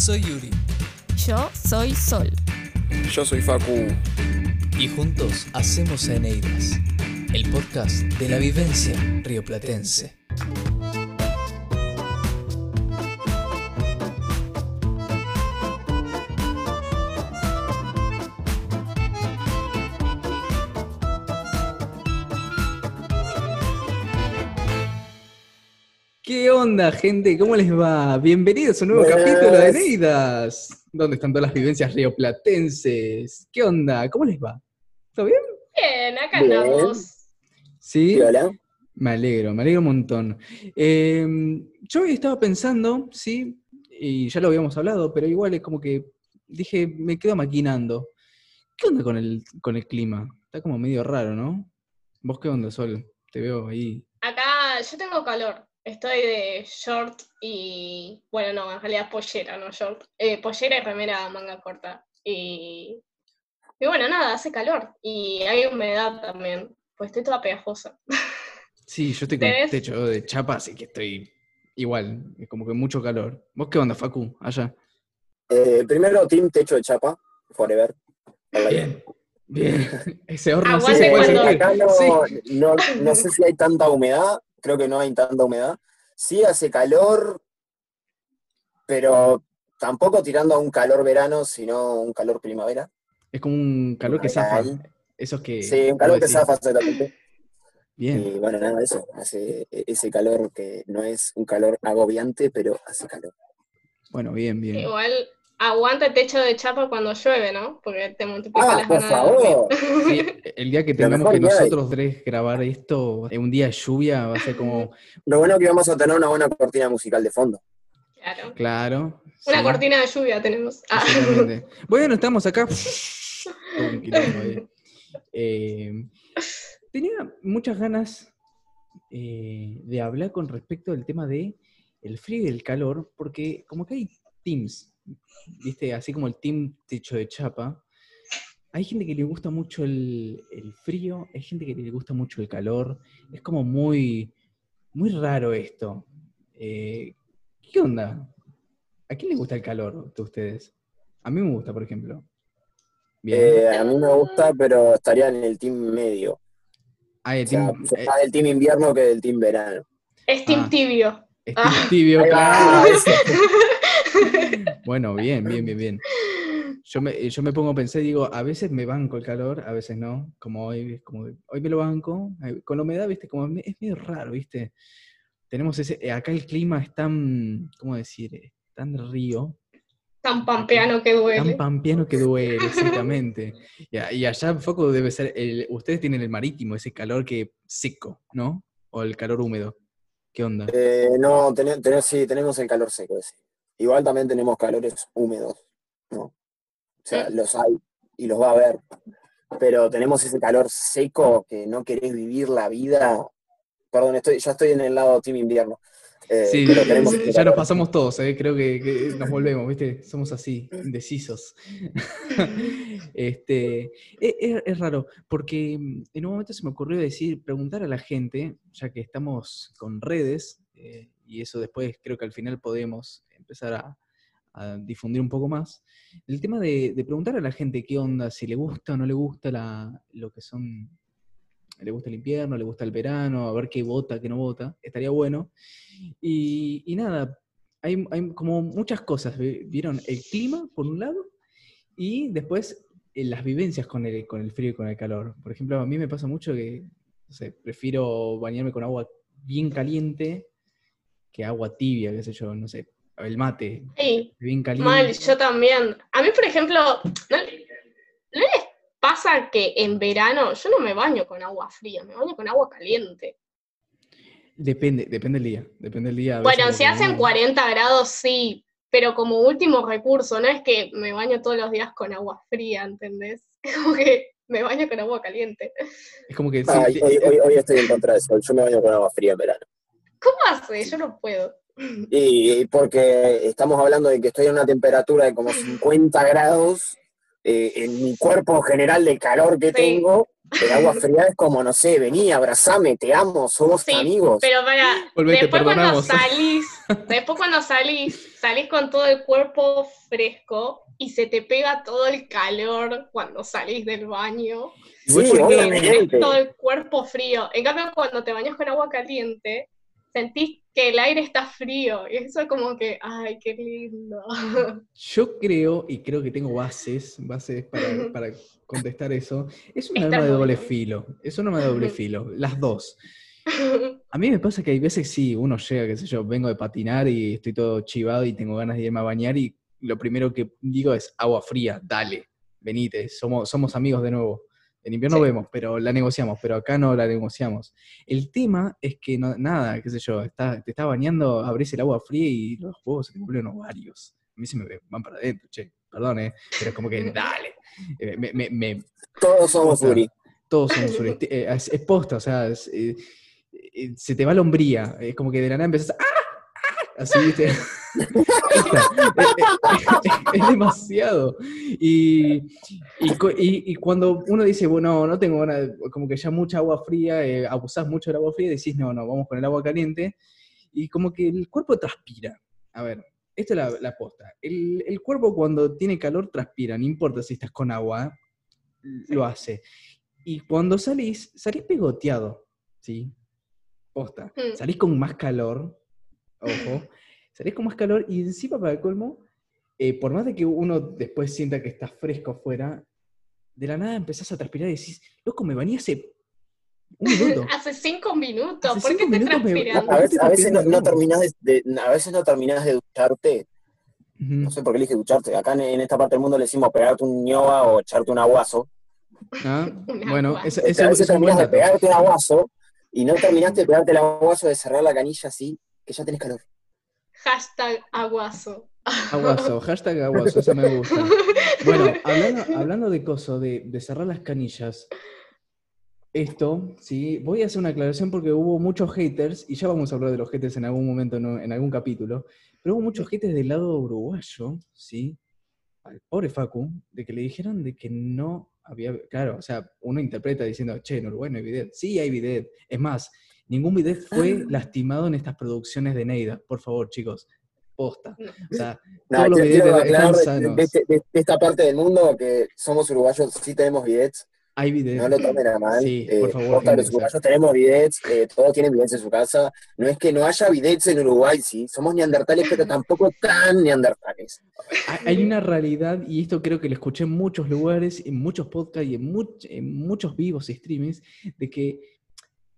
Soy Yuri. Yo soy Sol. Yo soy Facu. Y juntos hacemos Eneidas, el podcast de la vivencia rioplatense. Onda, gente? ¿Cómo les va? Bienvenidos a un nuevo Buenas. capítulo de Neidas. ¿Dónde están todas las vivencias rioplatenses? ¿Qué onda? ¿Cómo les va? ¿Todo bien? Bien, acá andamos. Sí. ¿Y hola? Me alegro, me alegro un montón. Eh, yo hoy estaba pensando, sí, y ya lo habíamos hablado, pero igual es como que dije, me quedo maquinando. ¿Qué onda con el, con el clima? Está como medio raro, ¿no? ¿Vos qué onda, Sol? Te veo ahí. Acá yo tengo calor. Estoy de short y. Bueno, no, en realidad pollera, no short. Eh, pollera y remera manga corta. Y. Y bueno, nada, hace calor. Y hay humedad también. Pues estoy toda pegajosa. Sí, yo estoy con techo de chapa, así que estoy igual, es como que mucho calor. ¿Vos qué onda, Facu? Allá. Eh, primero, Team Techo de Chapa, Forever. Bien. Bien. Ese horno sí Aguante se puede cuando- sentir. Acá no, Sí. no, no sé si hay tanta humedad, creo que no hay tanta humedad. Sí hace calor, pero tampoco tirando a un calor verano, sino un calor primavera. Es como un calor que zafa. Esos que. Sí, un calor que zafa exactamente. Bien. Y bueno, nada, eso, hace ese calor que no es un calor agobiante, pero hace calor. Bueno, bien, bien. Igual aguanta el techo de chapa cuando llueve, ¿no? Porque te multiplica Ah, las por ganas de dormir. favor. Sí, el día que tengamos que hay. nosotros tres grabar esto en un día de lluvia, va a ser como. Lo bueno es que vamos a tener una buena cortina musical de fondo. Claro. Claro. Una sí, cortina de lluvia tenemos. Ah. Bueno, estamos acá. Eh, tenía muchas ganas eh, de hablar con respecto al tema de el frío y el calor, porque como que hay teams, ¿viste? Así como el team techo de chapa. Hay gente que le gusta mucho el, el frío, hay gente que le gusta mucho el calor. Es como muy, muy raro esto. Eh, ¿Qué onda? ¿A quién le gusta el calor de ustedes? A mí me gusta, por ejemplo. Bien. Eh, a mí me gusta, pero estaría en el team medio. Ah, el O sea, team- soy eh, más del team invierno que del team verano. Es team Ah. tibio. es team Ah. tibio, claro. Bueno, bien, bien, bien, bien. Yo me, yo me pongo a pensar y digo, a veces me banco el calor, a veces no. Como hoy, como hoy me lo banco. eh, Con la humedad, viste, como es medio raro, viste. Tenemos ese, eh, acá el clima es tan, ¿cómo decir? Tan río, Tan pampeano que duele. tan pampeano que duele, exactamente. Y, y allá Foco debe ser, el- ustedes tienen el marítimo, ese calor que seco, ¿no? O el calor húmedo. ¿Qué onda? Eh, no, ten- ten- sí, tenemos el calor seco ese. Igual también tenemos calores húmedos, ¿no? O sea, los hay y los va a haber. Pero tenemos ese calor seco que no querés vivir la vida. Perdón, estoy, ya estoy en el lado team invierno. Eh, Sí, pero tenemos ya nos pasamos todos, ¿eh? creo que, que nos volvemos, ¿viste? Somos así, indecisos. este, e- es, es raro, porque mm, en un momento se me ocurrió decir, preguntar a la gente, ya que estamos con redes, eh, y eso después creo que al final podemos empezar a, difundir un poco más, el tema de, preguntar a la gente qué onda, si le gusta o no le gusta la, lo que son, le gusta el invierno, le gusta el verano, a ver qué vota, qué no vota, estaría bueno. Y, nada, hay, como muchas cosas, vi- ¿vieron? El clima, por un lado, y después eh, las vivencias con el, con el frío y con el calor. Por ejemplo, a mí me pasa mucho que, prefiero bañarme con agua bien caliente que agua tibia, qué sé yo, no sé, el mate, Sí, bien caliente. mal, yo también. A mí, por ejemplo, ¿no, ¿no les pasa que en verano yo no me baño con agua fría, me baño con agua caliente? Depende, depende del día, depende del día. Bueno, si hacen uno- 40 grados, sí, pero como último recurso, no es que me baño todos los días con agua fría, ¿entendés? Es como que me baño con agua caliente. Es como que... sí, Ay, sí, hoy, hoy- hoy estoy en contra de eso. Yo me baño con agua fría en verano. ¿Cómo hace? Yo no puedo. Y porque estamos hablando de que estoy en una temperatura de como 50 grados, eh, en mi cuerpo general de calor que Sí. tengo, el agua fría es como, no sé, vení, abrazame, te amo, somos Sí, amigos. pero para, Volvé, te después cuando perdonamos. salís, Después cuando salís, salís con todo el cuerpo fresco y se te pega todo el calor cuando salís del baño. Sí, Porque tenés todo el cuerpo frío. En cambio, cuando te bañas con agua caliente, sentís que el aire está frío. Y eso es como que, ay, qué lindo. Yo creo, y creo que tengo bases, bases para, para contestar eso, es un Está arma de doble bien. filo. Es un arma de doble filo, las dos. A mí me pasa que hay veces sí, uno llega, qué sé yo, vengo de patinar y estoy todo chivado y tengo ganas de irme a bañar y lo primero que digo es agua fría, dale, venite, somos, somos amigos de nuevo. En invierno Sí. vemos, pero la negociamos, pero acá no la negociamos. El tema es que no, nada, qué sé yo, está, te estás bañando, abrís el agua fría y los huevos se te vuelven ovarios. A mí se me van para adentro, che, perdón, eh, pero es como que dale. Eh, me- me- me, Todos somos. Uri. todos somos suresti- eh, es, es posta, o sea, es, eh, eh, se te va la hombría. Es como que de la nada empezás a. ¡Ah! Así, ¿viste? Es demasiado. Y, y, y- cuando uno dice, bueno, no tengo ganas, como que ya mucha agua fría, eh, abusás mucho del agua fría, decís, no, no, vamos con el agua caliente. Y como que el cuerpo transpira. A ver, esto es la, la posta. El, el cuerpo cuando tiene calor transpira, no importa si estás con agua, lo hace. Y cuando salís, salís pegoteado, ¿sí? Posta. Mm. Salís con más calor, ojo, salís con más calor y encima para el colmo, eh, por más de que uno después sienta que está fresco afuera, de la nada empezás a transpirar y decís, loco, me bañé hace un minuto. Hace cinco minutos, Hace ¿por qué me- transpirando? A ¿Por qué veces, te a veces no, no terminás de, de- a veces no terminás de ducharte. No sé por qué elige ducharte. Acá en, en esta parte del mundo le decimos pegarte un ñoa o echarte un aguazo. Ah, bueno, eso, Este, eso a es veces buen terminás de pegarte un aguazo y no terminaste de pegarte el aguazo de cerrar la canilla así, que ya tenés calor. Hashtag aguazo. Aguazo, hashtag aguazo, eso me gusta. Bueno, hablando, hablando de coso, de, de cerrar las canillas, esto, sí, voy a hacer una aclaración porque hubo muchos haters, y ya vamos a hablar de los haters en algún momento, ¿no? en algún capítulo, pero hubo muchos haters del lado uruguayo, ¿sí? Al pobre Facu, de que le dijeron de que no había, claro, o sea, uno interpreta diciendo, che, en Uruguay no hay bidet. Sí hay bidet. Es más, ningún bidet fue lastimado en estas producciones de Neida. Por favor, chicos, posta. No. O sea, todos quiero, bidets de, de este- de- de esta parte del mundo que somos uruguayos, sí tenemos bidets, Hay bidet. no lo tomen a mal. Sí, eh, por favor, posta, los sea. uruguayos tenemos bidets, eh, todos tienen bidets en su casa. No es que no haya bidets en Uruguay, sí, somos neandertales, pero tampoco tan neandertales. Hay- Hay una realidad, y esto creo que lo escuché en muchos lugares, en muchos podcasts y en, much- en muchos vivos y streamings, de que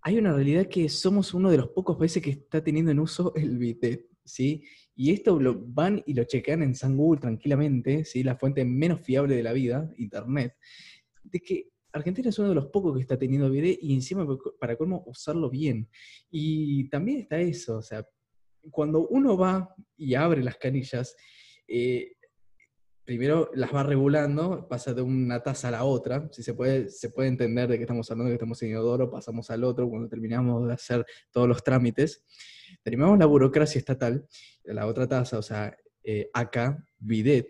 hay una realidad que somos uno de los pocos países que está teniendo en uso el bidet, ¿sí? Y esto lo van y lo chequean en San Google tranquilamente, ¿sí? La fuente menos fiable de la vida, Internet, de que Argentina es uno de los pocos que está teniendo bidet y encima para cómo usarlo bien. Y también está eso, o sea, cuando uno va y abre las canillas, eh, primero las va regulando, pasa de una taza a la otra, si se puede, se puede entender de que estamos hablando que estamos en inodoro, pasamos al otro cuando terminamos de hacer todos los trámites, terminamos la burocracia estatal, la otra taza, o sea, eh, acá, bidet,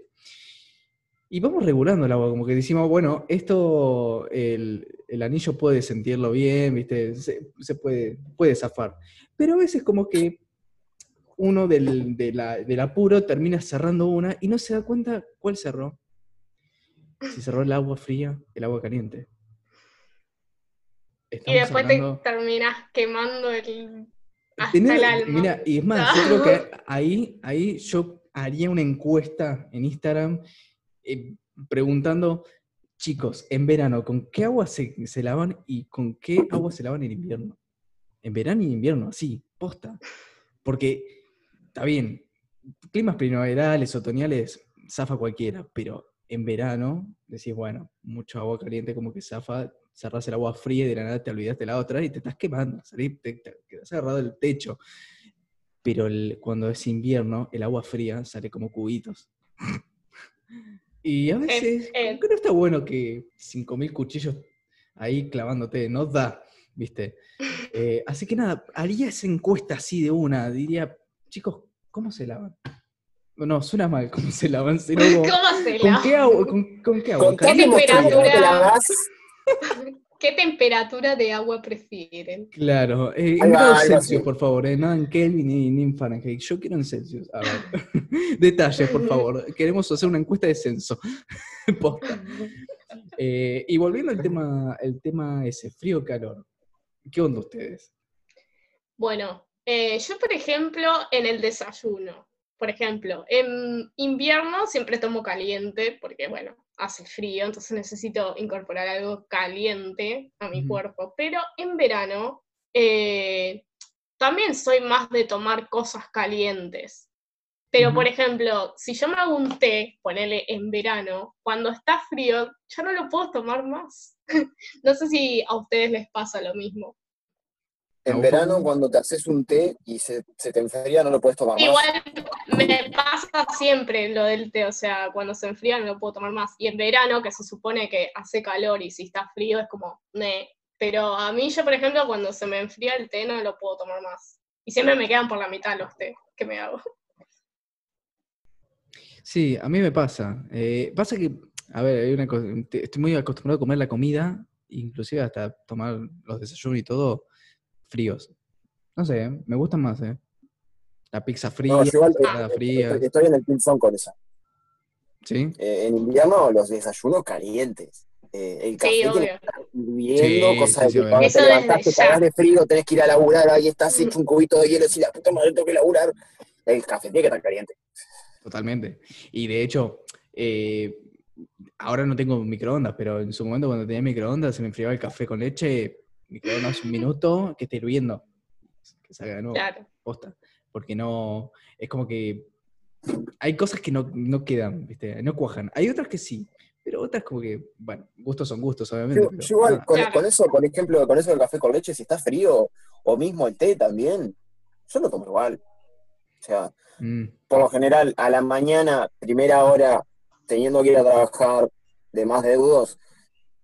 y vamos regulando el agua, como que decimos, bueno, esto, el, el anillo puede sentirlo bien, ¿viste? Se, se puede, puede zafar. Pero a veces como que uno del, de la- del apuro termina cerrando una y no se da cuenta cuál cerró. Si cerró el agua fría, el agua caliente. Y después hablando- te terminas quemando el, hasta el alma. Mira, y es más, yo creo que ahí, ahí yo haría una encuesta en Instagram eh, preguntando, chicos, en verano, ¿con qué agua se, se lavan y con qué agua se lavan en invierno? En verano y en invierno, así, posta. Porque, está bien, climas primaverales, otoñales, zafa cualquiera, pero en verano decís, bueno, mucho agua caliente como que zafa, cerrás el agua fría y de la nada te olvidaste la otra y te estás quemando, salís, te, te quedás agarrado del techo. Pero el- cuando es invierno, el agua fría sale como cubitos. Y a veces, eh. como que no está bueno que 5.000 cuchillos ahí clavándote, no da, ¿viste? Eh, así que nada, haría esa encuesta así de una, diría, chicos, ¿cómo se lavan? No, suena mal cómo se lavan, ¿Cómo se ¿con lava? qué agua? ¿Con, con qué agua? Contame ¿Qué vos, Tony, ¿cómo te temperatura? ¿Qué temperatura de agua prefieren? Claro, eh, en grados Celsius, por favor, eh, no en Kelvin ni, ni en Fahrenheit. Yo quiero en Celsius. A ver. Detalles, por favor. Queremos hacer una encuesta de censo. Posta. Eh, y volviendo al tema, el tema ese, frío-calor. ¿Qué onda ustedes? Bueno, eh, yo por ejemplo en el desayuno, por ejemplo, en invierno siempre tomo caliente porque bueno, hace frío, entonces necesito incorporar algo caliente a mi cuerpo, pero en verano eh, también soy más de tomar cosas calientes. Pero, por ejemplo, si yo me hago un té, ponele en verano, cuando está frío, ya no lo puedo tomar más. no sé si a ustedes les pasa lo mismo. En ¿A vos, verano, cuando te haces un té y se, se te enfría, no lo puedes tomar más. Igual me pasa siempre lo del té, o sea, cuando se enfría no lo puedo tomar más. Y en verano, que se supone que hace calor y si está frío es como, ne. Pero a mí yo, por ejemplo, cuando se me enfría el té no lo puedo tomar más. Y siempre me quedan por la mitad los té que me hago. Sí, a mí me pasa. Eh, pasa que, a ver, hay una cosa, estoy muy acostumbrado a comer la comida, inclusive hasta tomar los desayunos y todo fríos. No sé, me gustan más, ¿eh? La pizza fría, No, igual, la eh, fría, estoy, en el pinzón con esa. ¿sí? Eh, en invierno, los desayunos calientes. Eh, el café Sí, tiene que estar hirviendo, Sí, cosa sí, de que cuando te levantás te cagás de frío, tenés que ir a laburar, ahí estás hecho un cubito de hielo, y la puta madre tengo que laburar. El café tiene que estar caliente. Totalmente. Y de hecho, eh, ahora no tengo microondas, pero en su momento cuando tenía microondas se me enfriaba el café con leche, microondas un minuto, que esté hirviendo, que salga de nuevo, Claro. posta. Porque no, es como que hay cosas que no, no quedan, ¿viste? No cuajan. Hay otras que sí, pero otras como que, bueno, gustos son gustos, obviamente. Yo, pero yo igual, con, Claro. con eso, por ejemplo, con eso del café con leche, si está frío, o mismo el té también, yo lo tomo igual. O sea, Mm, por lo general, a la mañana, primera hora, teniendo que ir a trabajar de más deudos,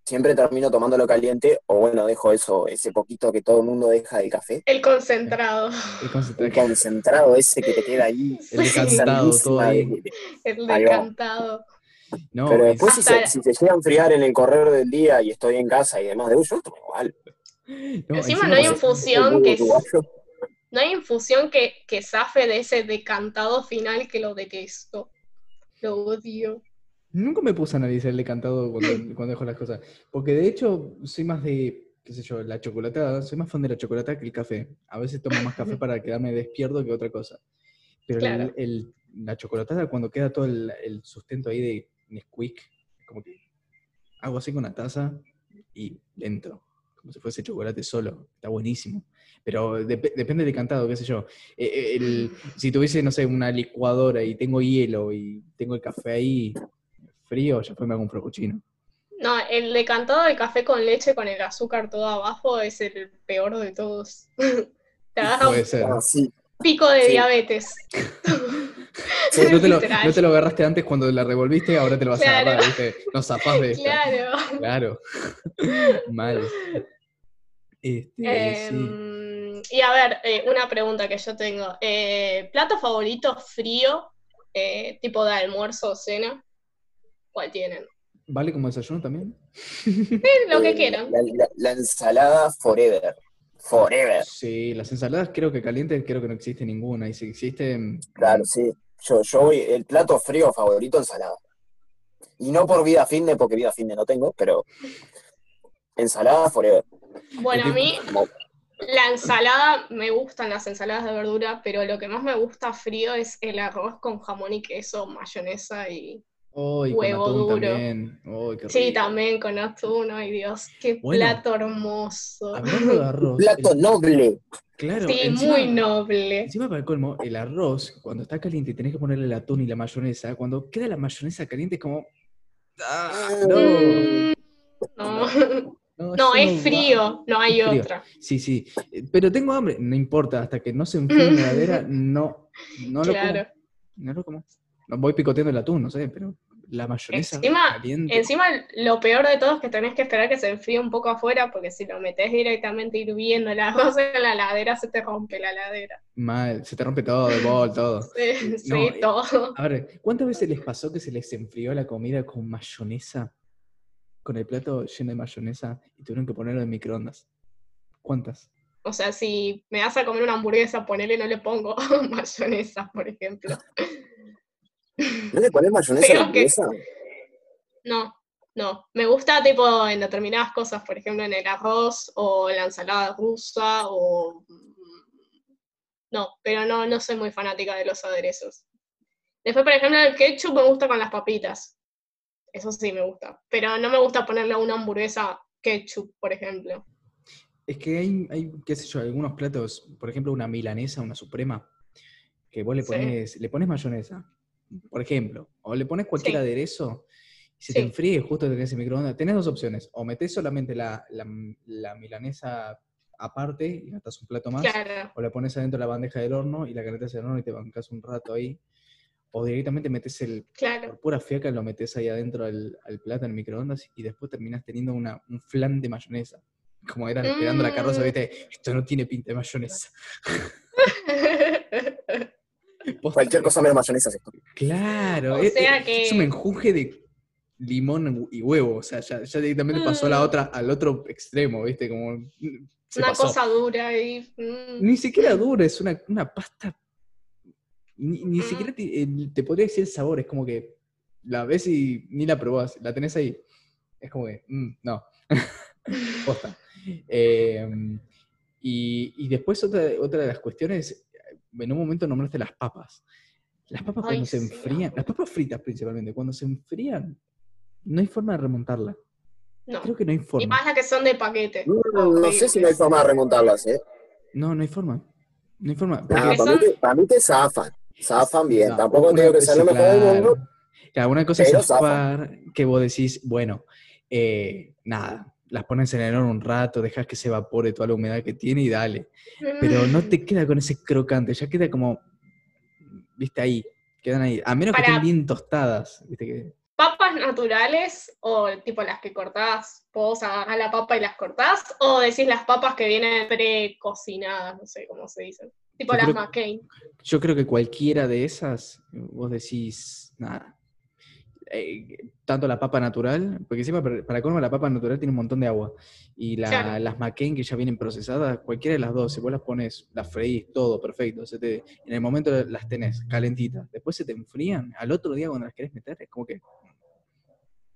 siempre termino tomándolo caliente, o bueno, dejo eso, ese poquito que todo el mundo deja del café. El concentrado. el El concentrado. ese que te queda ahí. El Sí, decantado, todo ahí. de- de- El decantado. No, Pero es- después, si se, si se llega a enfriar en el correr del día y estoy en casa y demás de tomo igual. no, Encima no hay infusión que, Uruguayo. no hay infusión que, que zafe de ese decantado final que lo detesto. Lo odio. Nunca me puse a analizar el decantado cuando, cuando dejo las cosas. Porque de hecho, soy más de, qué sé yo, la chocolatada. Soy más fan de la chocolatada que el café. A veces tomo más café para quedarme despierto que otra cosa. Pero el- Claro. el- la chocolatada, cuando queda todo el, el sustento ahí de Nesquik, como que hago así con la taza y entro. Como si fuese chocolate solo. Está buenísimo. Pero dep- depende del decantado, qué sé yo. Eh, eh, el- si tuviese, no sé, una licuadora y tengo hielo y tengo el café ahí frío, ya fue me hago un frappuccino. No, el decantado de café con leche con el azúcar todo abajo es el peor de todos. Te agarra Puede un ser. Ah, pico de Sí. diabetes. Sí, No te, lo, Literal. no te lo agarraste antes cuando la revolviste, ahora te lo vas a agarrar, ¿viste? No zafás de esta. Claro. Claro. Mal. Este, sí. Em, Y a ver, eh, una pregunta que yo tengo. Eh, ¿Plato favorito frío, eh, tipo de almuerzo o cena? ¿Cuál tienen? ¿Vale como desayuno también? Lo que quieran. La, la- la ensalada forever. Forever. Sí, las ensaladas creo que calientes creo que no existe ninguna. Y si existen. Claro, sí. Yo, yo voy, el plato frío favorito, ensalada. Y no por vida fitness, porque vida fitness no tengo, pero ensalada forever. Bueno, a mí la ensalada, me gustan las ensaladas de verdura, pero lo que más me gusta frío es el arroz con jamón y queso, mayonesa y... ¡Ay, con Huevo atún duro. también! ¡Ay, qué Sí, también con atún, ay Dios, qué Bueno, plato hermoso. Hablando de arroz. Plato el- noble. claro, Sí, encima- muy noble. Encima para el colmo, el arroz, cuando está caliente y tenés que ponerle el atún y la mayonesa, cuando queda la mayonesa caliente es como. ¡Ah! ¡No! Mm, No, No, no, eso es frío, no hay frío. otra. Sí, sí. Eh, Pero tengo hambre. No importa, hasta que no se enfríe en la heladera, no, no lo Claro. como. No lo como. No voy picoteando el atún, no sé, pero la mayonesa Encima- caliente. Encima, lo peor de todo es que tenés que esperar que se enfríe un poco afuera, porque si lo metés directamente hirviendo el arroz en la heladera, se te rompe la heladera. Mal, se te rompe todo, el bol, todo. Sí, sí, No, eh, todo. A ver, ¿cuántas veces les pasó que se les enfrió la comida con mayonesa? con el plato lleno de mayonesa y tuvieron que ponerlo en microondas? ¿Cuántas? O sea, si me vas a comer una hamburguesa, ponele, no le pongo mayonesa, por ejemplo. ¿No le pones mayonesa a la que- hamburguesa? No, no. Me gusta tipo en determinadas cosas, por ejemplo en el arroz o en la ensalada rusa o... No, pero no, no soy muy fanática de los aderezos. Después, por ejemplo, el ketchup me gusta con las papitas. Eso sí me gusta. Pero no me gusta ponerle a una hamburguesa ketchup, por ejemplo. Es que hay, hay, qué sé yo, algunos platos, por ejemplo, una milanesa, una suprema, que vos le Sí. pones, le pones mayonesa, por ejemplo, o le pones cualquier Sí. aderezo y se te Sí. enfríe justo que tenés en microondas. Tenés dos opciones, o metés solamente la, la- la milanesa aparte y gastas un plato más, Claro. o la pones adentro de la bandeja del horno y la calentas en el horno y te bancas un rato ahí, o directamente metes el, Claro. por pura fiaca lo metes ahí adentro al, al plato en el microondas y después terminas teniendo una, un flan de mayonesa. Como eran esperando la carroza, Mm. viste, esto no tiene pinta de mayonesa. Cualquier cosa menos mayonesa es esto. Claro, O es, sea es- que- es un enjuje de limón y huevo, o sea, ya, ya directamente pasó a la Mm. otra, al otro extremo, viste, como mm, se Una pasó. cosa dura y... mm. Ni siquiera dura, es una, una pasta. Ni, ni Mm. siquiera te, eh, te podría decir el sabor, es como que la ves y ni la probás, la tenés ahí. Es como que, mm, no. Posta. Eh, y, y después otra, otra de las cuestiones, en un momento nombraste las papas. Las papas Ay, cuando se sí, enfrían, las papas fritas principalmente, cuando se enfrían, no hay forma de remontarla. No. Creo que no hay Y forma. más las que son de paquete. Mm, No sé si no hay forma de remontarlas, ¿eh? No, no hay forma. No hay forma. Nah, Porque para, mí te, para mí te zafan. Zafan bien. No, Tampoco te digo que sea lo mejor del mundo. Claro, una cosa es zafar, que vos decís, bueno, eh, nada, las pones en el horno un rato, dejas que se evapore toda la humedad que tiene y dale. Pero no Mm. te queda con ese crocante, ya queda como, viste ahí, quedan ahí. A menos que estén bien tostadas, viste que. ¿Papas naturales o tipo las que cortás? ¿Vos agarrás la papa y las cortás? ¿O decís las papas que vienen precocinadas? No sé cómo se dicen. Tipo Yo las creo- McCain. Yo creo que cualquiera de esas, vos decís, nada. Eh, tanto la papa natural, porque encima para, para colmo la papa natural tiene un montón de agua. Y la- Claro. las McCain que ya vienen procesadas, cualquiera de las dos, si vos las pones, las freís, todo perfecto. se te- en el momento las tenés calentitas. Después se te enfrían. Al otro día cuando las querés meter, es como que.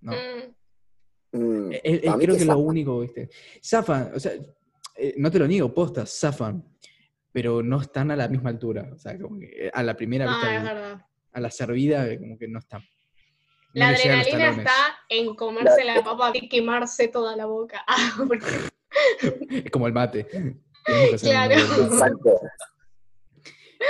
No. Mm, Mm, Eh, eh, creo que es lo único, ¿viste? Zafan, o sea, eh, no te lo niego, postas, zafan, pero no están a la misma altura. O sea, como que a la primera no, vista, es al- verdad. a la servida, como que no están. La adrenalina está en comerse la papa y quemarse toda la boca. Ah, Es como el mate. Claro.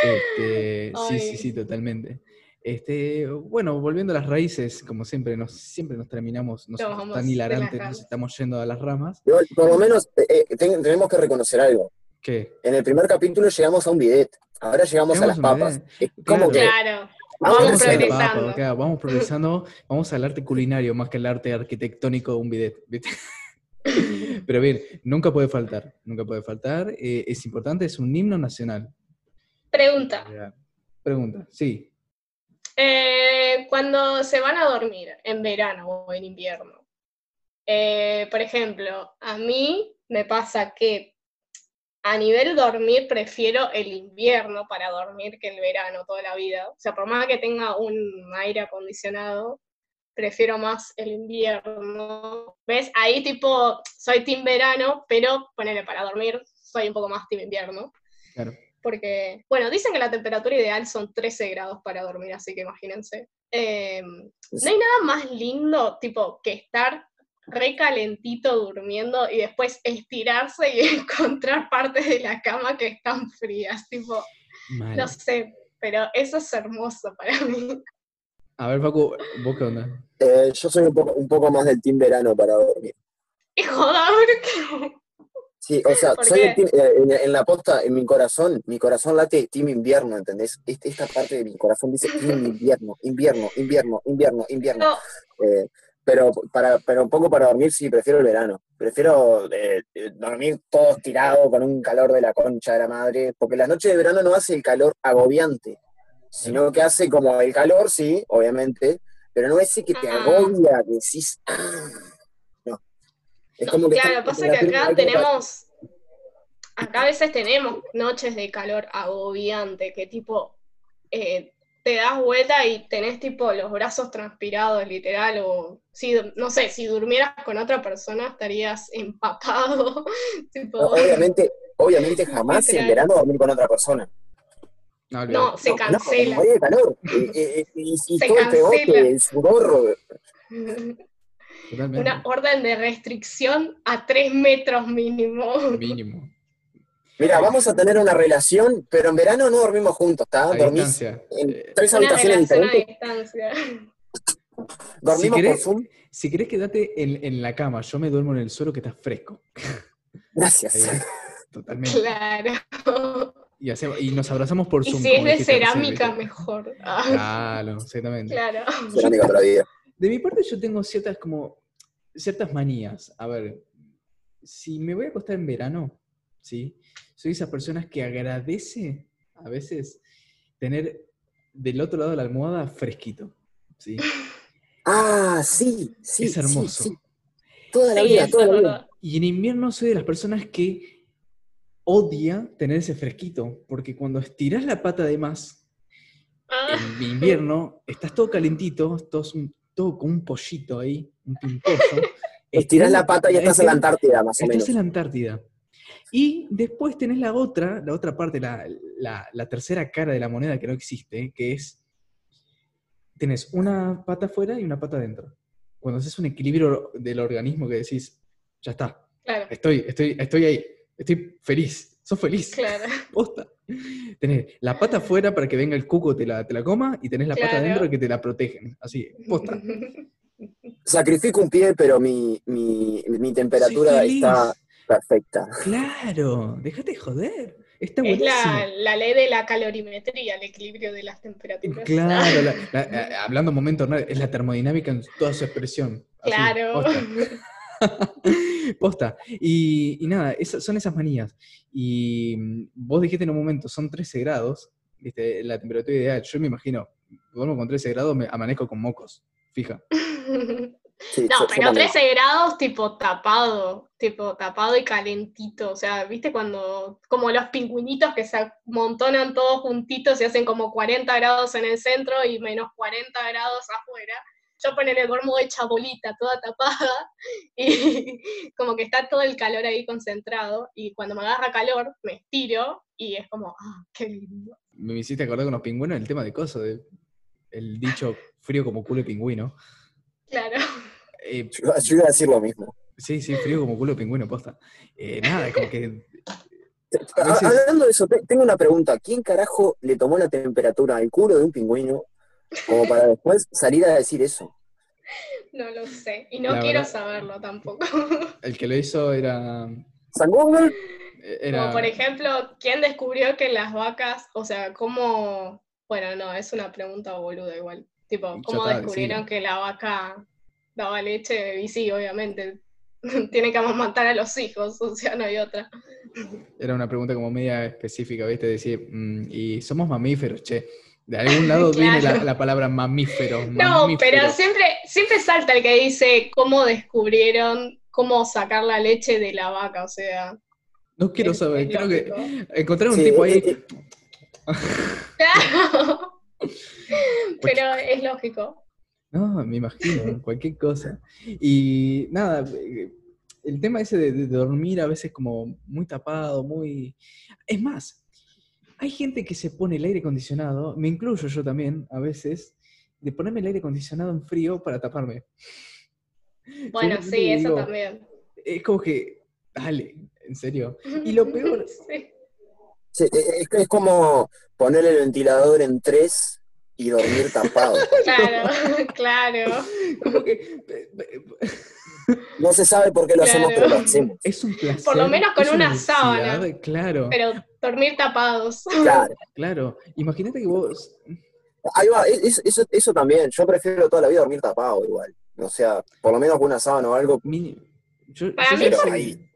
Este, sí, sí, sí, totalmente. Este, bueno, volviendo a las raíces, como siempre nos, siempre nos terminamos, nos vamos tan hilarantes, nos estamos yendo a las ramas. Por lo menos eh, eh, ten- tenemos que reconocer algo. ¿Qué? En el primer capítulo llegamos a un bidet. Ahora llegamos a las papas. bidet. Es como Claro. que Claro. Vamos progresando. vamos progresando, vamos al arte culinario más que al arte arquitectónico de un bidet. ¿viste? Pero bien, nunca puede faltar, nunca puede faltar. eh, es importante, es un himno nacional. Pregunta. Pregunta, sí. Eh, cuando se van a dormir en verano o en invierno, eh, por ejemplo, a mí me pasa que a nivel dormir prefiero el invierno para dormir que el verano toda la vida. O sea, por más que tenga un aire acondicionado, prefiero más el invierno. ¿Ves? Ahí tipo, soy team verano, pero ponele para dormir, soy un poco más team invierno. Claro. Porque, bueno, dicen que la temperatura ideal son 13 grados para dormir, así que imagínense. Eh, no hay nada más lindo, tipo, que estar recalentito durmiendo y después estirarse y encontrar partes de la cama que están frías, tipo, Mal. no sé, pero eso es hermoso para mí. A ver, Facu, ¿vos qué onda? eh, yo soy un poco, un poco más del team verano para dormir. Y joder, Sí, o sea, ¿Por soy el team- eh, en, en la posta, en mi corazón, mi corazón late team invierno, ¿entendés? Este- Esta parte de mi corazón dice team invierno, invierno, invierno, invierno, invierno. no, Eh, pero para pero un poco para dormir sí, prefiero el verano. Prefiero eh, eh, dormir todo estirado con un calor de la concha de la madre, porque las noches de verano no hace el calor agobiante, sino que hace como el calor, sí, obviamente, pero no ese que te Ah. agobia, que decís, "Ah". Es como que Claro, pasa que acá tenemos, acá a veces tenemos noches de calor agobiante, que tipo, eh, te das vuelta y tenés tipo los brazos transpirados, literal, o si, no sé, si durmieras con otra persona estarías empapado, tipo, Obviamente, obviamente jamás en Literal. verano dormir con otra persona. No, no, se No, no, cancela. de calor. Eh, eh, eh, y y Se todo el pegote, cancela. el sudor. Totalmente. Una orden de restricción a tres metros mínimo. Mínimo. Mira, vamos a tener una relación, pero en verano no dormimos juntos, ¿está? A Dormís distancia. en Eh, tres Una habitaciones a diferentes. distancia. Dormimos Si por Zoom. Si querés quedarte en, en la cama, yo me duermo en el suelo que está fresco. Gracias. Totalmente. Claro. Y, hacemos- y nos abrazamos por Y Zoom. si es de cerámica, mejor. Claro, exactamente. claro. Cerámica otra vida. De mi parte yo tengo ciertas como ciertas manías. A ver, si me voy a acostar en verano, ¿sí? Soy esas personas que agradece a veces tener del otro lado de la almohada fresquito, ¿sí? Ah, sí, sí. es hermoso. sí. Toda la Sí, vida, toda la vida. Y en invierno soy de las personas que odia tener ese fresquito, porque cuando estiras la pata de más, Ah, en invierno estás todo calentito, todo, todo con un pollito ahí, un pimpollo. Estiras la pata y estás en la Antártida, más o menos. Estás en la Antártida. Y después tenés la otra, la otra parte, la, la- la tercera cara de la moneda que no existe, que es, tenés una pata afuera y una pata adentro. Cuando haces un equilibrio del organismo que decís, ya está, claro, estoy, estoy, estoy ahí, estoy feliz, sos feliz, claro. posta. Tenés la pata afuera para que venga el cuco te la, te la coma y tenés la pata Claro. adentro que te la protegen, así, posta. Sacrifico un pie, pero mi, mi, mi temperatura está perfecta. Claro, déjate de joder, está Es buenísimo. la, la ley de la calorimetría, el equilibrio de las temperaturas. Claro, la- la- hablando momento, ¿no? es la termodinámica en toda su expresión. así, Claro. posta. Posta. Y, y nada, esas, son esas manías. Y mm, vos dijiste en un momento, son 13 grados, ¿viste? la temperatura ideal. Yo me imagino, duermo con 13 grados, me amanezco con mocos, fija. Sí, No, pero también. 13 grados tipo tapado, tipo tapado y calentito, o sea, ¿viste cuando, como los pingüinitos que se amontonan todos juntitos y hacen como 40 grados en el centro y menos 40 grados afuera? Yo ponele duermo hecha bolita, toda tapada, y como que está todo el calor ahí concentrado, y cuando me agarra calor, me estiro, y es como, ah, qué lindo. Me hiciste acordar con los pingüinos el tema de cosas, de, el dicho frío como culo de pingüino. Claro. Eh, Yo, iba- yo iba a decir lo mismo. sí, sí, frío como culo de pingüino, posta. Eh, nada, como que veces- Hablando de eso, te- tengo una pregunta. ¿Quién carajo le tomó la temperatura al culo de un pingüino como para después salir a decir eso? No lo sé, y no La quiero verdad- saberlo tampoco. el que lo hizo era... ¿San Google? era Como por ejemplo, ¿quién descubrió que las vacas, o sea, cómo, bueno, no, es una pregunta boluda igual, tipo, ¿cómo descubrieron sí. que la vaca daba leche? Y sí, obviamente, tiene que amamantar a los hijos, o sea, no hay otra. Era una pregunta como media específica, ¿viste? Decir, mm, y somos mamíferos, che. De algún lado viene la, palabra mamífero. No, mamífero. pero siempre, siempre salta el que dice cómo descubrieron cómo sacar la leche de la vaca, o sea. No quiero saber, creo que encontrar un Sí, tipo ahí. Claro. Pero es lógico. No, me imagino, cualquier cosa. Y nada, eh, el tema ese de, de dormir a veces como muy tapado, muy... Es más, hay gente que se pone el aire acondicionado, me incluyo yo también a veces, de ponerme el aire acondicionado en frío para taparme. Bueno, sí, eso digo, también. Es como que, dale, en serio. Y lo peor, Sí. sí, eh, es, es como poner el ventilador en tres y dormir tapado. Claro, claro. como que eh, No se sabe por qué lo hacemos, pero lo hacemos. es un placer. Por lo menos con una sábana. Claro, Pero dormir tapados. Claro. claro. Imagínate que vos Ahí va, es- eso, eso también. Yo prefiero toda la vida dormir tapado igual. O sea, por lo menos con una sábana o algo. Yo- Para yo mí por- ahí.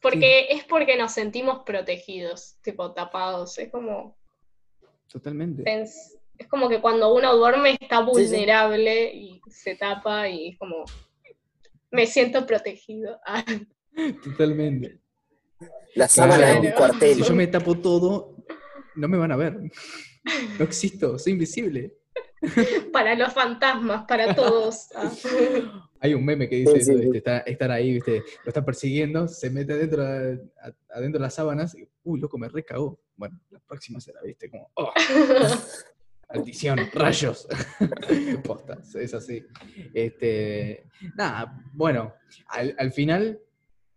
Porque es porque nos sentimos protegidos, tipo tapados. Es como, Totalmente. pens- es como que cuando uno duerme está Sí, sí. vulnerable y se tapa y es como, me siento protegido. Ah, Totalmente. La sábana de un Claro. cuartel. Si yo me tapo todo, no me van a ver. No existo, soy invisible. para los fantasmas, para todos. Ah. Hay un meme que dice Sí, eso, sí, ¿viste? sí. Está- están ahí, ¿viste? lo están persiguiendo, se mete adentro, adentro de las sábanas y, uy, loco, me recagó. Bueno, la próxima será, ¿viste? Como, oh, maldición, rayos. Posta, es así. Este, nada, bueno, al, al final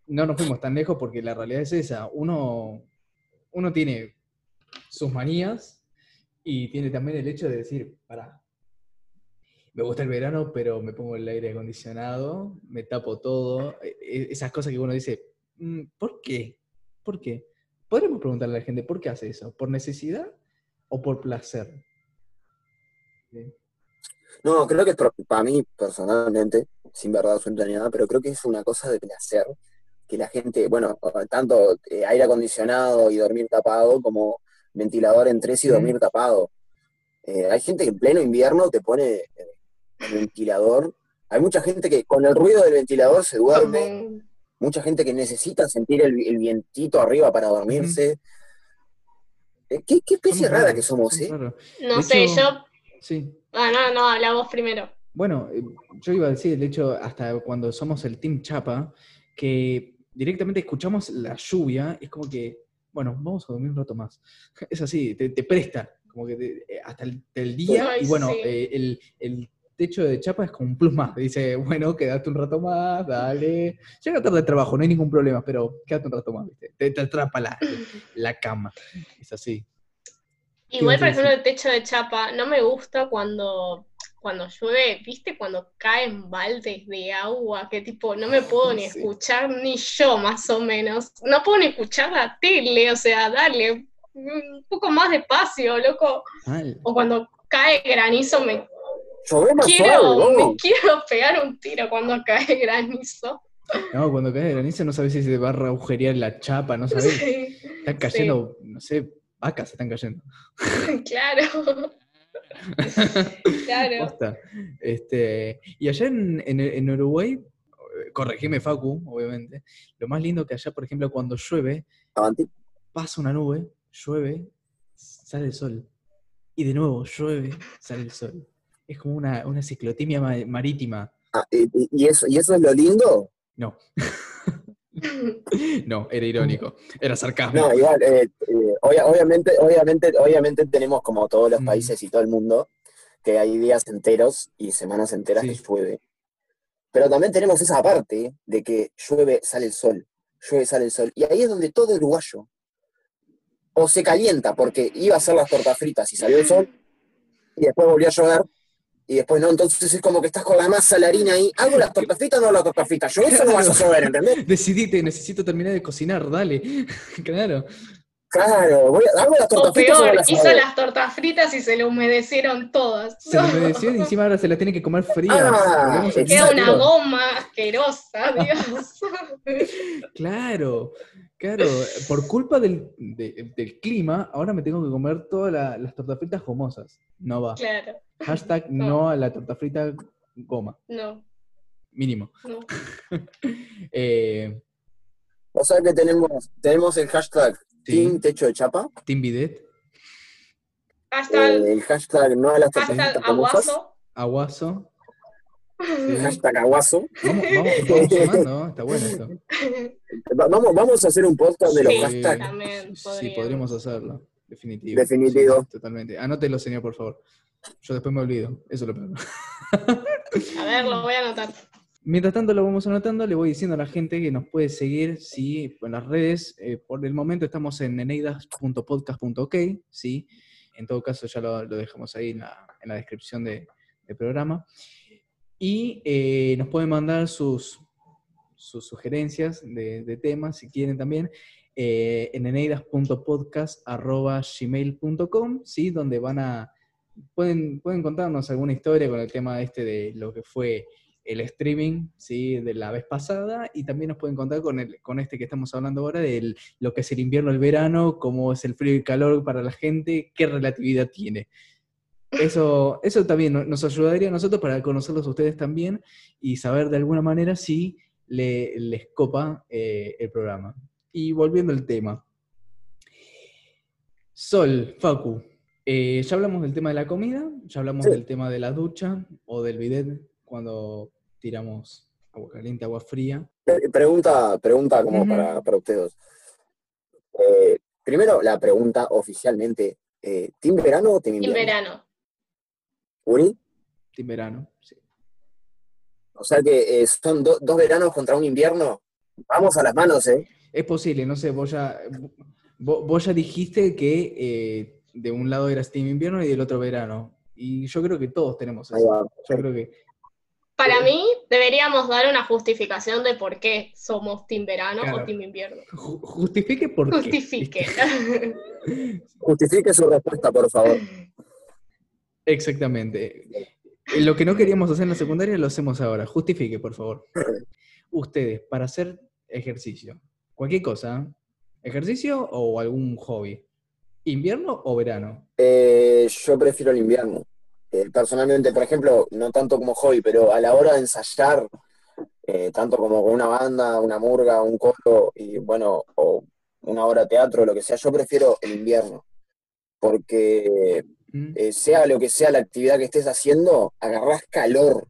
no nos fuimos tan lejos porque la realidad es esa. Uno, uno tiene sus manías y tiene también el hecho de decir, pará, me gusta el verano, pero me pongo el aire acondicionado, me tapo todo. e- e- Esas cosas que uno dice, "Mm, ¿por qué? ¿Por qué? Podríamos preguntarle a la gente, ¿por qué hace eso? ¿Por necesidad o por placer? No, creo que para mí personalmente, sin verdad absoluta ni nada, pero creo que es una cosa de placer que la gente, bueno, tanto eh, aire acondicionado y dormir tapado como ventilador en tres y dormir tapado. Eh, hay gente que en pleno invierno te pone eh, el ventilador. Hay mucha gente que con el ruido del ventilador se duerme, mucha gente que necesita sentir el, el vientito arriba para dormirse. ¿Qué, qué especie Somos rara que somos, ¿eh? No De sé, hecho- yo. Sí. Ah, no, no, habla vos primero. Bueno, eh, yo iba a decir, de hecho, hasta cuando somos el Team Chapa, que directamente escuchamos la lluvia, es como que, bueno, vamos a dormir un rato más. Es así, te, te presta, como que te- eh, hasta el, el día, Ay, y bueno, sí. eh, el, el techo de Chapa es como un plus más. Dice, bueno, quédate un rato más, dale. Llega tarde de trabajo, no hay ningún problema, pero quédate un rato más, ¿viste? Te, te atrapa la, la cama. Es así. Igual, por ejemplo, el techo de chapa, no me gusta cuando, cuando llueve, ¿viste? Cuando caen baldes de agua, que tipo, no me puedo ni Sí. escuchar, ni yo más o menos. No puedo ni escuchar la tele, o sea, dale, un poco más despacio, loco. Mal. O cuando cae granizo, me quiero, suave, me quiero pegar un tiro cuando cae granizo. No, cuando cae granizo no sabes si se va a agujerear la chapa, no sabes. Sí, Están cayendo, no sé, vacas están cayendo. claro. claro. Posta. Este, y allá en, en- en Uruguay, eh, corregime Facu, obviamente, lo más lindo que allá, por ejemplo, cuando llueve, Avanti. pasa una nube, llueve, sale el sol. Y de nuevo, llueve, sale el sol. Es como una, una ciclotimia ma- marítima. Ah, y eso, ¿Y eso es lo lindo? No. no, era irónico. Era sarcasmo. No, igual, eh, eh, obvia- obviamente, obviamente, obviamente tenemos como todos los Mm. países y todo el mundo, que hay días enteros y semanas enteras que llueve. Pero también tenemos esa parte de que llueve, sale el sol, llueve, sale el sol. Y ahí es donde todo uruguayo o se calienta porque iba a hacer las tortas fritas y salió el sol, y después volvió a llover, y después no, entonces es como que estás con la masa, la harina ahí, ¿hago las tortas fritas o no hago las tortas fritas? Yo eso no vas a llover, ¿entendés? Decidite, necesito terminar de cocinar, dale. claro. Claro, voy a, ¿hago las tortas O fritas o no peor, las hizo las tortas fritas y se le humedecieron todas. Se me humedeció y encima ahora se la tiene que comer fría. Ah, Queda una goma asquerosa, Dios. Claro, claro. Por culpa del, de- del clima, ahora me tengo que comer todas la- las tortas fritas gomosas. No va. claro, Hashtag No. no a la torta frita goma. no, Mínimo. no. Eh, O sea que tenemos, tenemos el hashtag Sí. Team Techo de Chapa, Team Bidet, Hashtag, eh, el hashtag No a las tortas fritas aguazo. Aguaso. Hashtag Aguazo. Vamos, vamos, sumando, está bueno esto. Va- Vamos, vamos a hacer un podcast de los Sí. hashtags. También Sí, podríamos. hacerlo. Definitivo. Definitivo. Sí, totalmente. Anótelo, señor, por favor. Yo después me olvido. Eso es lo peor. A ver, lo voy a anotar. Mientras tanto lo vamos anotando, le voy diciendo a la gente que nos puede seguir sí, en las redes. Eh, por el momento estamos en eneidas.podcast.ok, ¿sí? En todo caso ya lo, lo dejamos ahí en la, en la descripción de- del programa. Y eh, nos pueden mandar sus, sus sugerencias de, de temas, si quieren también, eh, en eneidas.podcast.gmail.com, ¿sí? Donde van a... Pueden, pueden contarnos alguna historia con el tema este de lo que fue el streaming ¿sí? de la vez pasada y también nos pueden contar con, el, con este que estamos hablando ahora de lo que es el invierno, el verano, cómo es el frío y el calor para la gente, qué relatividad tiene. Eso, eso también no- nos ayudaría a nosotros para conocerlos a ustedes también y saber de alguna manera si le- les copa eh, el programa. Y volviendo al tema. Sol, Facu, eh, ya hablamos del tema de la comida, ya hablamos Sí. del tema de la ducha o del bidet cuando tiramos agua caliente, agua fría. Pre- Pregunta, pregunta como para, para ustedes. Eh, primero, la pregunta oficialmente. Eh, ¿Team verano o team En invierno? verano. ¿Uri? En verano. sí. O sea que eh, son do- dos veranos contra un invierno. Vamos a las manos, ¿eh? Es posible, no sé, vos ya, vos, vos ya dijiste que eh, de un lado eras team invierno y del otro verano. Y yo creo que todos tenemos eso. va. Yo creo que Para mí, deberíamos dar una justificación de por qué somos team verano Claro. o team invierno. ju- justifique por qué. Justifique. Justifique su respuesta, por favor. Exactamente. Lo que no queríamos hacer en la secundaria lo hacemos ahora. Justifique, por favor. Ustedes, para hacer ejercicio, cualquier cosa, ejercicio o algún hobby, invierno o verano. Eh, yo prefiero el invierno. Eh, personalmente, por ejemplo, no tanto como hobby, pero a la hora de ensayar, eh, tanto como con una banda, una murga, un coro, y bueno, o una obra de teatro, lo que sea, yo prefiero el invierno. Porque ¿Mm? eh, sea lo que sea la actividad que estés haciendo, agarrás calor.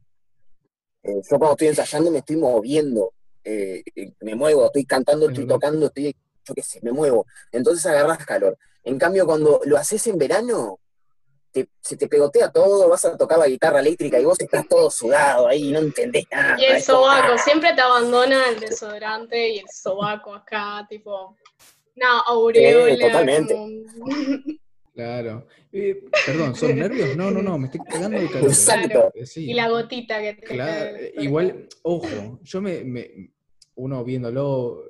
Eh, yo cuando estoy ensayando me estoy moviendo, eh, me muevo, estoy cantando, Es estoy tocando, estoy, yo qué sé, me muevo. Entonces agarrás calor. En cambio, cuando lo haces en verano, te- se te pegotea todo, vas a tocar la guitarra eléctrica y vos estás todo sudado ahí, no entendés nada. Y el como, sobaco, ah, siempre te abandona el desodorante y el sobaco acá, tipo. No, aureola. totalmente. como- Claro. Eh, perdón, ¿son nervios? No, no, no, me estoy cagando de calor. Exacto. Eh, sí. Y la gotita que te Claro, eh, igual, ojo, yo me, me- uno viéndolo,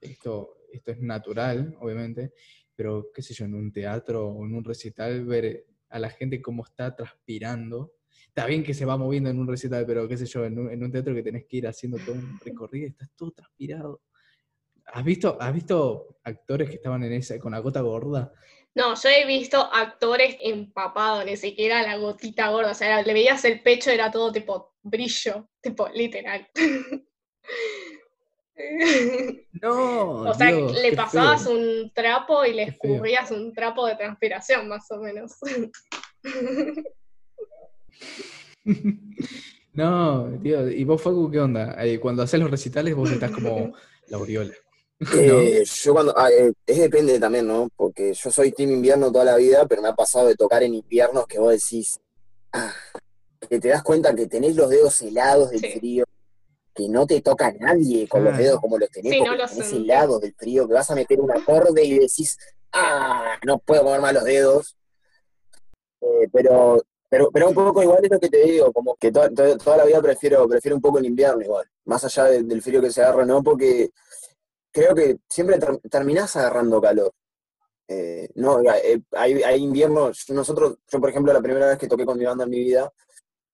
esto, esto es natural, obviamente, pero qué sé yo, en un teatro o en un recital, ver a la gente cómo está transpirando. Está bien que se va moviendo en un recital, pero qué sé yo, en un, en un teatro que tenés que ir haciendo todo un recorrido y estás todo transpirado. ¿Has visto, ¿Has visto actores que estaban en esa con la gota gorda? No, yo he visto actores empapados, ni siquiera la gotita gorda. O sea, era- le veías el pecho, era todo tipo brillo, tipo literal. No, o sea, Dios, le pasabas feo. un trapo y le escurrías un trapo de transpiración, más o menos. No, tío, ¿y vos, Facu, qué onda? Eh, cuando haces los recitales vos estás como la aureola. Eh, yo cuando, ah, eh, es depende también, ¿no? Porque yo soy team invierno toda la vida, pero me ha pasado de tocar en inviernos que vos decís, ah, que te das cuenta que tenés los dedos helados del Sí. frío, que no te toca nadie con los dedos como los tenés, Sí, no porque los tenés helados del frío, que vas a meter un acorde y decís, ah, no puedo mover más los dedos. Eh, pero, pero, pero un poco igual es lo que te digo, como que to- to- toda la vida prefiero, prefiero un poco el invierno igual, más allá de- del frío que se agarra, ¿no? Porque creo que siempre ter- terminás agarrando calor. Eh, no, eh, hay, hay inviernos, nosotros, yo por ejemplo, la primera vez que toqué con mi banda en mi vida,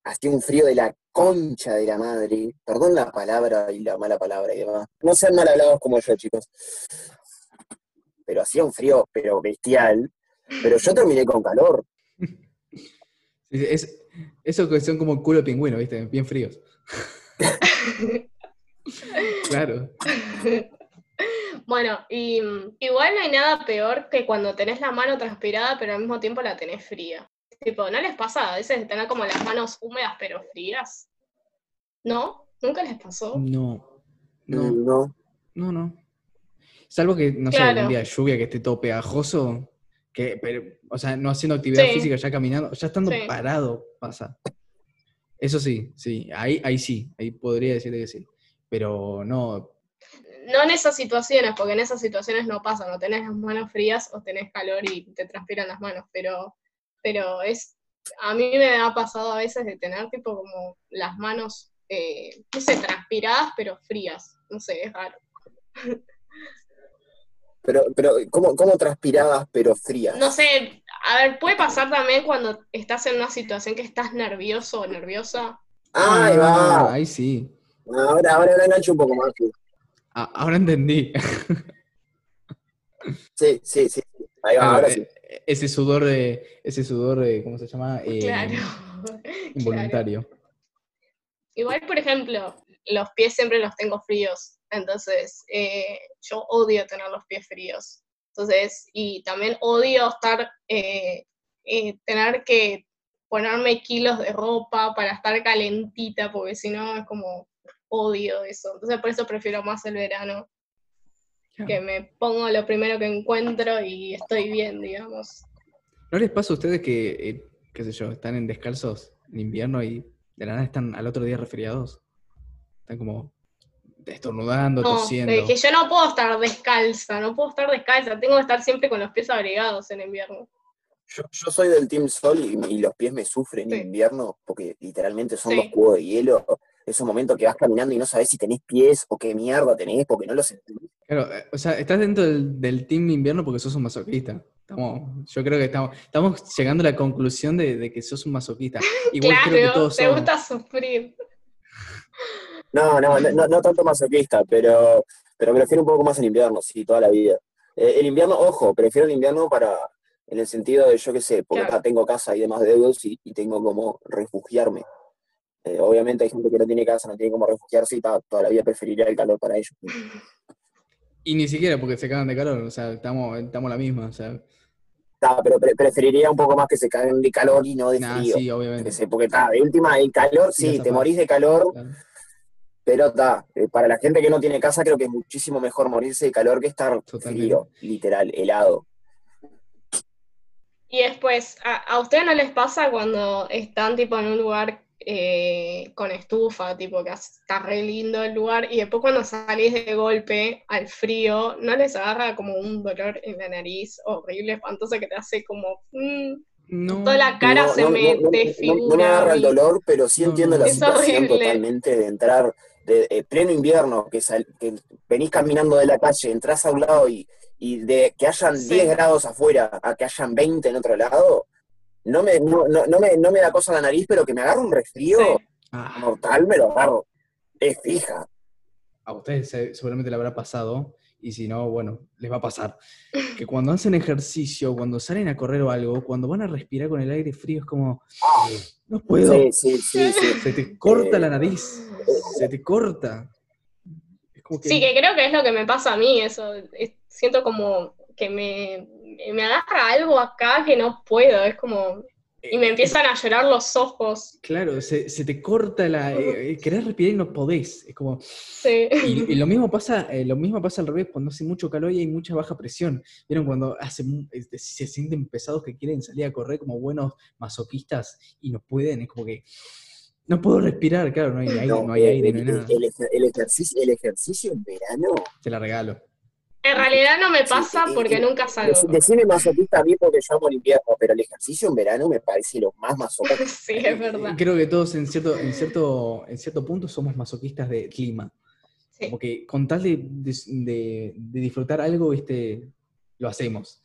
hacía un frío de la concha de la madre, perdón la palabra y la mala palabra y demás. No sean mal hablados como yo, chicos. Pero hacía un frío, pero bestial. Pero yo terminé con calor. Es, eso que son como culo pingüino, ¿viste? Bien fríos. claro. Bueno, y mm, igual no hay nada peor que cuando tenés la mano transpirada, pero al mismo tiempo la tenés fría. Tipo, ¿no les pasa a veces tener como las manos húmedas pero frías? ¿No? ¿Nunca les pasó? No. No, No. no, no. Salvo que, no sé, Claro. algún día de lluvia que esté todo pegajoso, que, pero, o sea, no haciendo actividad Sí. física, ya caminando, ya estando Sí. parado pasa. Eso sí, sí, ahí, ahí sí, ahí podría decirte que sí. Pero no, No en esas situaciones, porque en esas situaciones no pasa, no tenés las manos frías o tenés calor y te transpiran las manos, pero, pero es, a mí me ha pasado a veces de tener tipo como las manos, eh, no sé, transpiradas pero frías, no sé, es raro. Pero, pero ¿cómo, cómo transpirabas pero frías? No sé, a ver, puede pasar también cuando estás en una situación que estás nervioso o nerviosa. Ah, ahí Ah, va. ahí sí. Ahora, ahora engancho un poco más. Ah, ahora entendí. Sí, sí, sí. Ahí va, ahora eh, sí. ese sudor de, ese sudor de, ¿cómo se llama? Eh, Claro. Involuntario. Igual, por ejemplo, los pies siempre los tengo fríos, entonces eh, yo odio tener los pies fríos. Entonces, y también odio estar, eh, eh, tener que ponerme kilos de ropa para estar calentita, porque si no es como odio eso. Entonces, por eso prefiero más el verano, que me pongo lo primero que encuentro y estoy bien, digamos. ¿No les pasa a ustedes que, eh, qué sé yo, están en descalzos en invierno y de la nada están al otro día resfriados? Están como estornudando, No, tosiendo. de que yo no puedo estar descalza, no puedo estar descalza, tengo que estar siempre con los pies abrigados en invierno. Yo, yo soy del Team Sol y, y los pies me sufren Sí. en invierno porque literalmente son Sí. dos cubos de hielo. Esos momentos que vas caminando y no sabes si tenés pies o qué mierda tenés porque no los sentís. Claro, eh, o sea, estás dentro del, del team invierno porque sos un masoquista. Estamos, yo creo que estamos, estamos llegando a la conclusión de, de que sos un masoquista. Igual creo que claro, todos te somos. gusta sufrir. No, no, no, no, no tanto masoquista, pero, pero prefiero un poco más el invierno, sí, toda la vida. Eh, el invierno, ojo, prefiero el invierno para, en el sentido de, yo qué sé, porque Claro. acá tengo casa y demás deudos y, y tengo como refugiarme. Eh, obviamente hay gente que no tiene casa, no tiene como refugiarse y ta- toda la vida preferiría el calor para ellos. Y ni siquiera porque se cagan de calor, o sea, estamos, estamos la misma, o sea, Ta, pero pre- preferiría un poco más que se caguen de calor y no de frío. sí, obviamente. porque ta, de última, el calor, Sí, te morís de calor, Claro. pero ta, eh, para la gente que no tiene casa creo que es muchísimo mejor morirse de calor que estar Totalmente. frío, literal, helado. Y después, ¿a, a ustedes no les pasa cuando están tipo en un lugar eh, con estufa, tipo que está re lindo el lugar, y después cuando salís de golpe al frío, ¿no les agarra como un dolor en la nariz horrible, espantoso, que te hace como... mm, No, toda la cara No, se no, me no, no, no, desfigura. no me agarra el dolor, pero sí entiendo no. la Es situación horrible. totalmente de entrar de eh, pleno invierno, que, sal- que venís caminando de la calle, entras a un lado y, y de que hayan Sí. 10 grados afuera a que hayan 20 en otro lado, no me, no, no- no me, no me da cosa la nariz, pero que me agarre un resfrío Sí. Ah, mortal, me lo agarro. Es fija. a ustedes se- seguramente le habrá pasado, y si no, bueno, les va a pasar. Que cuando hacen ejercicio, cuando salen a correr o algo, cuando van a respirar con el aire frío, es como, no puedo, Sí, sí, sí, sí. se te corta Eh, la nariz, se te corta. Es como que, Sí, que creo que es lo que me pasa a mí, eso. es- siento como que me, me agarra algo acá que no puedo, es como... Y me empiezan a llorar los ojos. Claro, se, se te corta la... eh, eh, querés respirar y no podés. Es como... Sí. Y, y lo mismo pasa, eh, lo mismo pasa al revés cuando hace mucho calor y hay mucha baja presión. ¿Vieron cuando hace, mu- se sienten pesados que quieren salir a correr como buenos masoquistas y no pueden? Es como que no puedo respirar, claro, no hay aire, no, hay eh, aire, no hay el, nada. el ejercicio, el ejercicio en verano. Te la regalo. En realidad no me pasa porque y- nunca salgo. Dec- Decime masoquista a mí porque yo amo el invierno, pero el ejercicio en verano me parece lo más masoquista. Sí, es verdad. Creo que todos en cierto, en cierto, en cierto punto somos masoquistas de clima. Sí. Como que con tal de, de- de- de disfrutar algo, este, lo hacemos.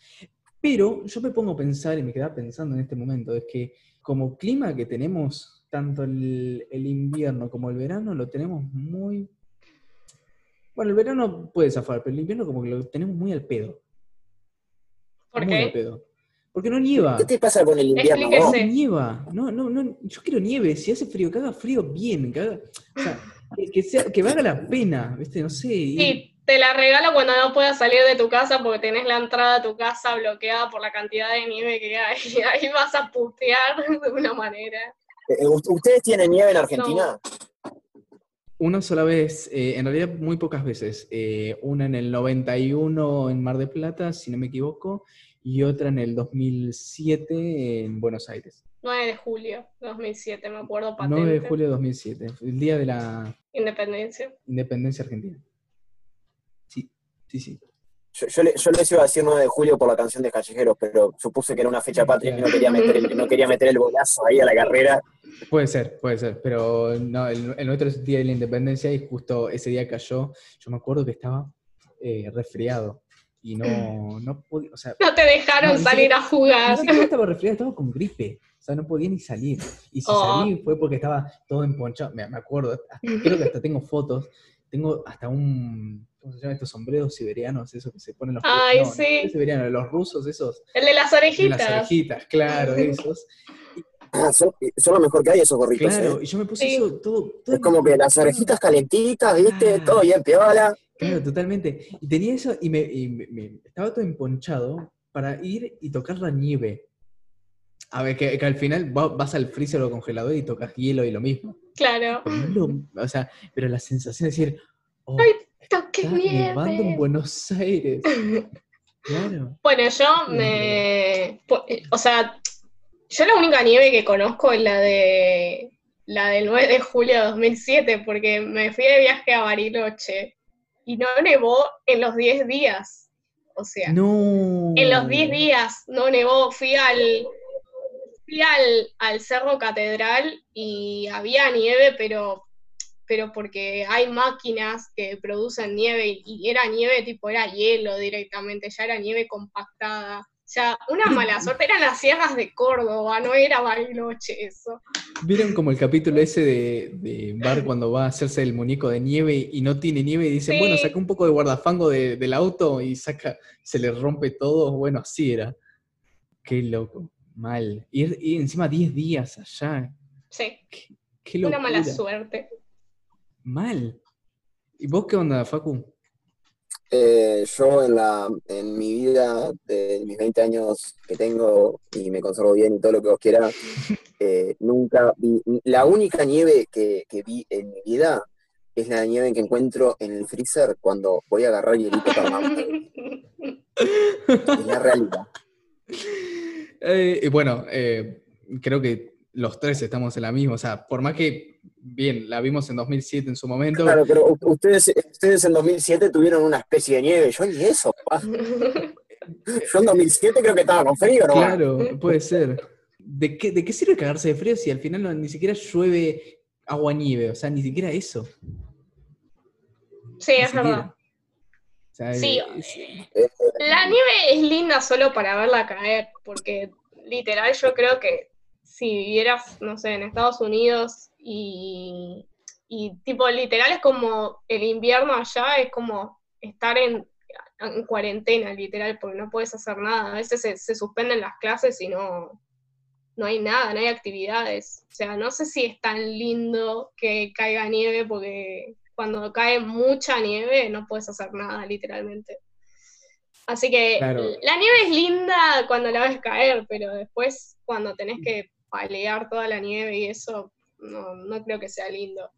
Pero yo me pongo a pensar y me quedaba pensando en este momento, es que como clima que tenemos, tanto el, el invierno como el verano, lo tenemos muy... Bueno, el verano puede zafar, pero el invierno como que lo tenemos muy al pedo. ¿Por muy al qué? pedo. Porque no nieva. ¿Qué te pasa con el invierno? No nieva, no, no, no, yo quiero nieve, si hace frío, que haga frío bien, que haga, o sea, que, que sea, que valga la pena, ¿viste? No sé. y- Sí, te la regalo cuando no puedas salir de tu casa porque tenés la entrada a tu casa bloqueada por la cantidad de nieve que hay. Ahí vas a putear de una manera. Eh, ¿ust- ¿Ustedes tienen nieve en Argentina? Una sola vez, eh, en realidad muy pocas veces, eh, una en el 91 en Mar de Plata, si no me equivoco, y otra en el 2007 en Buenos Aires. 9 de julio 2007, me acuerdo patente. 9 de julio de 2007, el día de la Independencia. independencia argentina. Sí, sí, sí. Yo, yo, le- yo les iba a decir 9 de julio por la canción de Callejeros, pero supuse que era una fecha patria y no quería meter el, no quería meter el bolazo ahí a la carrera. Puede ser, puede ser, pero no, el, el nuestro es el día de la independencia y justo ese día cayó, yo me acuerdo que estaba eh, resfriado y no, no podía, o sea, No te dejaron No, salir siquiera- a jugar. siquiera estaba resfriado, estaba con gripe, o sea, no podía ni salir. Y si Oh. salí fue porque estaba todo emponchado, me, me acuerdo, hasta- creo que hasta tengo fotos, tengo hasta un, ¿cómo se llaman estos sombreros siberianos? Esos que se ponen los Ay, no, sí. no siberianos, los rusos, esos. El de las de orejitas. Las orejitas, claro, esos. Ah, son, son lo mejor que hay esos gorritos. Claro, ¿eh? y yo me puse Sí. eso todo. todo Es como que las orejitas calentitas, ¿viste? Ah. Todo bien, piola. Claro, totalmente. Y tenía eso y me, y me- me- estaba todo emponchado para ir y tocar la nieve. A ver, que, que al final va- vas al freezer o congelador y tocas hielo y lo mismo. Claro. Pero, no lo- o sea, pero la sensación de decir, oh, Toque está nevando en nieve. Buenos Aires. Claro. Bueno, yo me. eh, O sea, yo la única nieve que conozco es la de. La del 9 de julio de 2007, porque me fui de viaje a Bariloche y no nevó en los 10 días. O sea, No. en los 10 días no nevó. Fui al. Fui al, al Cerro Catedral y había nieve, pero pero porque hay máquinas que producen nieve y, y era nieve tipo, era hielo directamente, ya era nieve compactada. O sea, una mala suerte, eran las sierras de Córdoba, no era Bariloche eso. ¿Vieron como el capítulo ese de, de Bar cuando va a hacerse el muñeco de nieve y no tiene nieve y dicen, Sí. bueno, saca un poco de guardafango de- del auto y saca, se le rompe todo? Bueno, así era. Qué loco, mal. Ir encima 10 días allá, Sí, qué, qué locura. una mala suerte. Mal. ¿Y vos qué onda, Facu? Eh, yo en la en mi vida, de mis 20 años que tengo y me conservo bien y todo lo que vos quieras, eh, nunca vi, la única nieve que, que vi en mi vida es la nieve que encuentro en el freezer cuando voy a agarrar hielito termado. Es la realidad. Eh, y bueno, eh, creo que los tres estamos en la misma. O sea, por más que, bien, la vimos en 2007 en su momento. Claro, pero ustedes, ustedes en 2007 tuvieron una especie de nieve, yo ni eso. pa. Yo en 2007 creo que estaba con frío, ¿no? Claro, puede ser. ¿De qué, ¿De qué sirve cagarse de frío si al final no- ni siquiera llueve agua nieve? O sea, ni siquiera eso. Sí, Ni es verdad. siquiera. O sea, Sí, es- La nieve es linda solo para verla caer, porque literal yo creo que si vivieras, no sé, en Estados Unidos y, y tipo literal es como el invierno allá, es como estar en, en cuarentena, literal, porque no puedes hacer nada. A veces se, se suspenden las clases y no, no hay nada, no hay actividades. O sea, no sé si es tan lindo que caiga nieve, porque cuando cae mucha nieve no puedes hacer nada, literalmente. Así que Claro. la nieve es linda cuando la ves caer, pero después cuando tenés que palear toda la nieve y eso, no, no creo que sea lindo.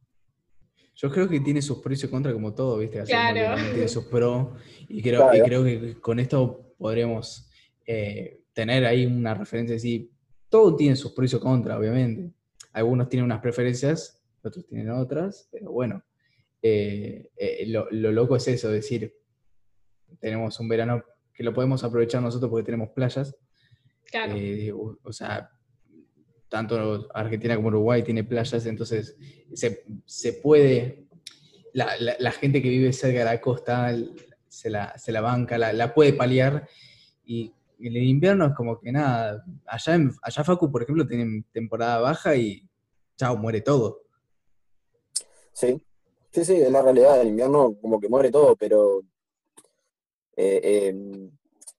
Yo creo que tiene sus pros y contras como todo, ¿viste? Así Claro. tiene sus pros. Y creo, Claro. y creo que con esto podremos eh, tener ahí una referencia así. Todo tiene sus pros y contras, obviamente. Algunos tienen unas preferencias, otros tienen otras, pero bueno. eh, eh, lo, lo loco es eso, decir, tenemos un verano que lo podemos aprovechar nosotros porque tenemos playas. Claro. Eh, o, o sea, tanto Argentina como Uruguay tiene playas, entonces se, se puede, la, la- gente que vive cerca de la costa se la, se la banca, la, puede paliar, y el invierno es como que nada, allá, en, allá Facu, por ejemplo, tienen temporada baja y chao, muere todo. Sí, sí, sí, es la realidad. El invierno como que muere todo, pero eh, eh,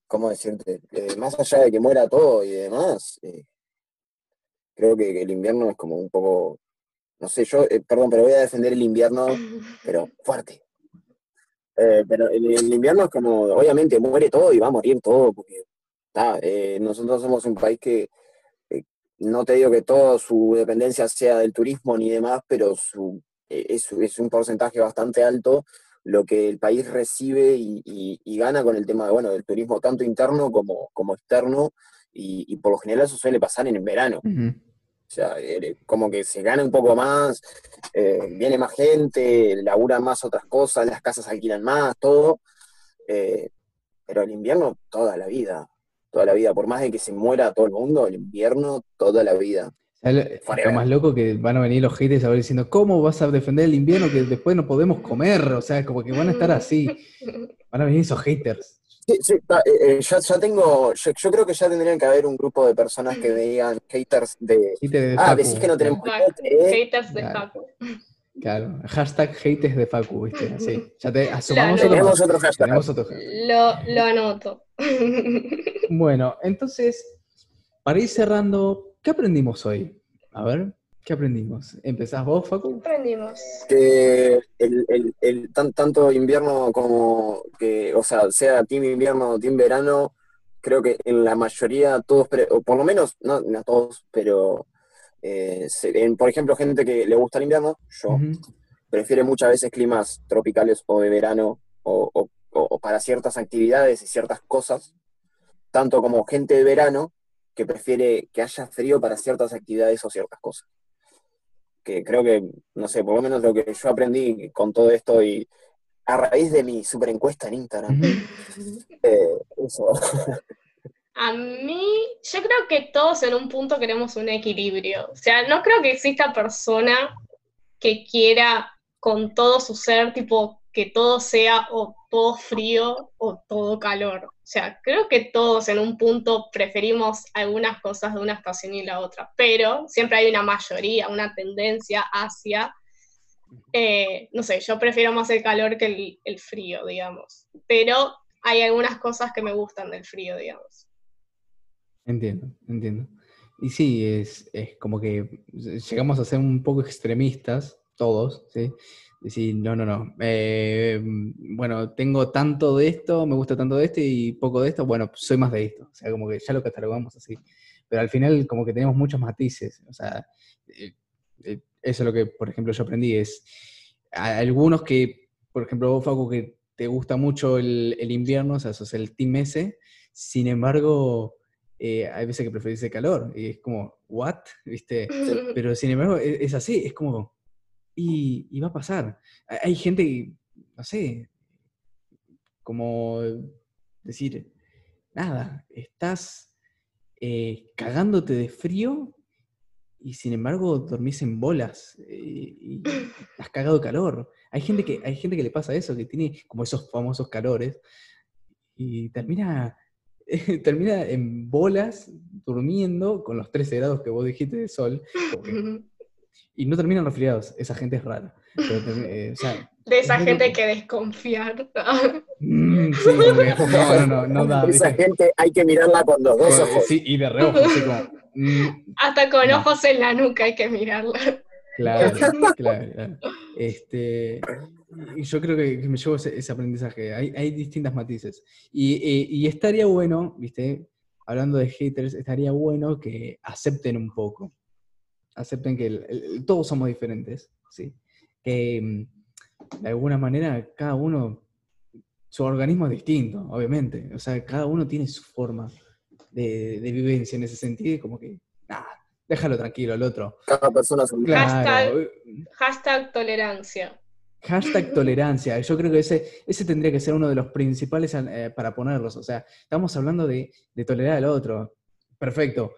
¿cómo decirte? Eh, más allá de que muera todo y demás, creo que, el invierno es como un poco, no sé, yo, eh, perdón, pero voy a defender el invierno, pero fuerte. Eh, pero el, el invierno es como, obviamente muere todo y va a morir todo, porque ta, eh, nosotros somos un país que, eh, no te digo que toda su dependencia sea del turismo ni demás, pero su, eh, es, es un porcentaje bastante alto lo que el país recibe y, y- y gana con el tema de, bueno, del turismo tanto interno como, como externo, y, y por lo general eso suele pasar en el verano. O sea, eh, como que se gana un poco más, eh, viene más gente, laburan más otras cosas, las casas alquilan más, todo. eh, pero el invierno, toda la vida. Toda la vida. Por más de que se muera todo el mundo, el invierno, toda la vida. ¿Sabes Lo, Forever. lo más loco que van a venir los haters a ver diciendo, ¿cómo vas a defender el invierno que después no podemos comer? O sea, como que van a estar así. Van a venir esos haters. Sí, sí, eh, eh, ya, ya tengo, yo, yo creo que ya tendrían que haber un grupo de personas que me digan haters de, Haters de ah, Facu. decís que no tenemos ¿eh? haters de Claro. Facu. Claro, hashtag haters de Facu, ¿viste? Así. Ya te asumamos Claro. otro otro hashtag. Tenemos otro hashtag. Lo, lo anoto. Bueno, entonces, para ir cerrando, ¿qué aprendimos hoy? A ver, ¿qué aprendimos? ¿Empezás vos, Facu? Aprendimos. que el, el- el tan- tanto invierno como que, o sea, sea team invierno o team verano, creo que en la mayoría todos, o por lo menos, no, no todos, pero eh, se- en, por ejemplo, gente que le gusta el invierno, yo, Ujú. prefiere muchas veces climas tropicales o de verano o, o- o- o para ciertas actividades y ciertas cosas, tanto como gente de verano que prefiere que haya frío para ciertas actividades o ciertas cosas. Que creo que, no sé, por lo menos lo que yo aprendí con todo esto y a raíz de mi super encuesta en Instagram, eh, eso. A mí, yo creo que todos en un punto queremos un equilibrio. O sea, no creo que exista persona que quiera con todo su ser, tipo, que todo sea o todo frío o todo calor. O sea, creo que todos en un punto preferimos algunas cosas de una estación y la otra, pero siempre hay una mayoría, una tendencia hacia, eh, no sé, yo prefiero más el calor que el, el frío, digamos. Pero hay algunas cosas que me gustan del frío, digamos. Entiendo, entiendo. Y sí, es, es como que llegamos a ser un poco extremistas, todos, ¿sí? Decir, no, no, no. eh, bueno, tengo tanto de esto, me gusta tanto de este y poco de esto, bueno, soy más de esto. O sea, como que ya lo catalogamos así. Pero al final, como que tenemos muchos matices. O sea, eh, eh, eso es lo que, por ejemplo, yo aprendí. Es algunos que, por ejemplo, vos, Facu, que te gusta mucho el, el invierno, o sea, sos el team S, sin embargo, eh, hay veces que preferís el calor. Y es como, ¿what? ¿Viste? Pero sin embargo, e- es, así, es como, y, y va a pasar. Hay- gente, no sé, como decir, nada, estás eh, cagándote de frío y sin embargo dormís en bolas eh, y has cagado de calor. Hay gente, que, hay gente que le pasa eso, que tiene como esos famosos calores y termina, termina en bolas durmiendo con los 13 grados que vos dijiste de sol. Y no terminan resfriados. Esa gente es rara. Pero eh, o sea, De esa es gente loco. que desconfiar. mm, sí, no, no, no, no da. Esa ¿viste? gente hay que mirarla con los dos ojos. sí, y de reojo, así como. mm, Hasta con No. ojos en la nuca hay que mirarla. Claro, claro, claro. Este, y yo creo que, que me llevo ese, ese aprendizaje. Hay, hay distintas matices. Y, eh, y estaría bueno, ¿viste? Hablando de haters, estaría bueno que acepten un poco. Acepten que el- el- todos somos diferentes, ¿sí? Que mm, de alguna manera cada uno, su organismo es distinto, obviamente. O sea, cada uno tiene su forma de, de vivencia en ese sentido y como que, nada, déjalo tranquilo al otro. Cada persona es un Claro. Hashtag tolerancia. Hashtag tolerancia. Yo creo que ese, ese tendría que ser uno de los principales eh, para ponerlos. O sea, estamos hablando de, de tolerar al otro. Perfecto.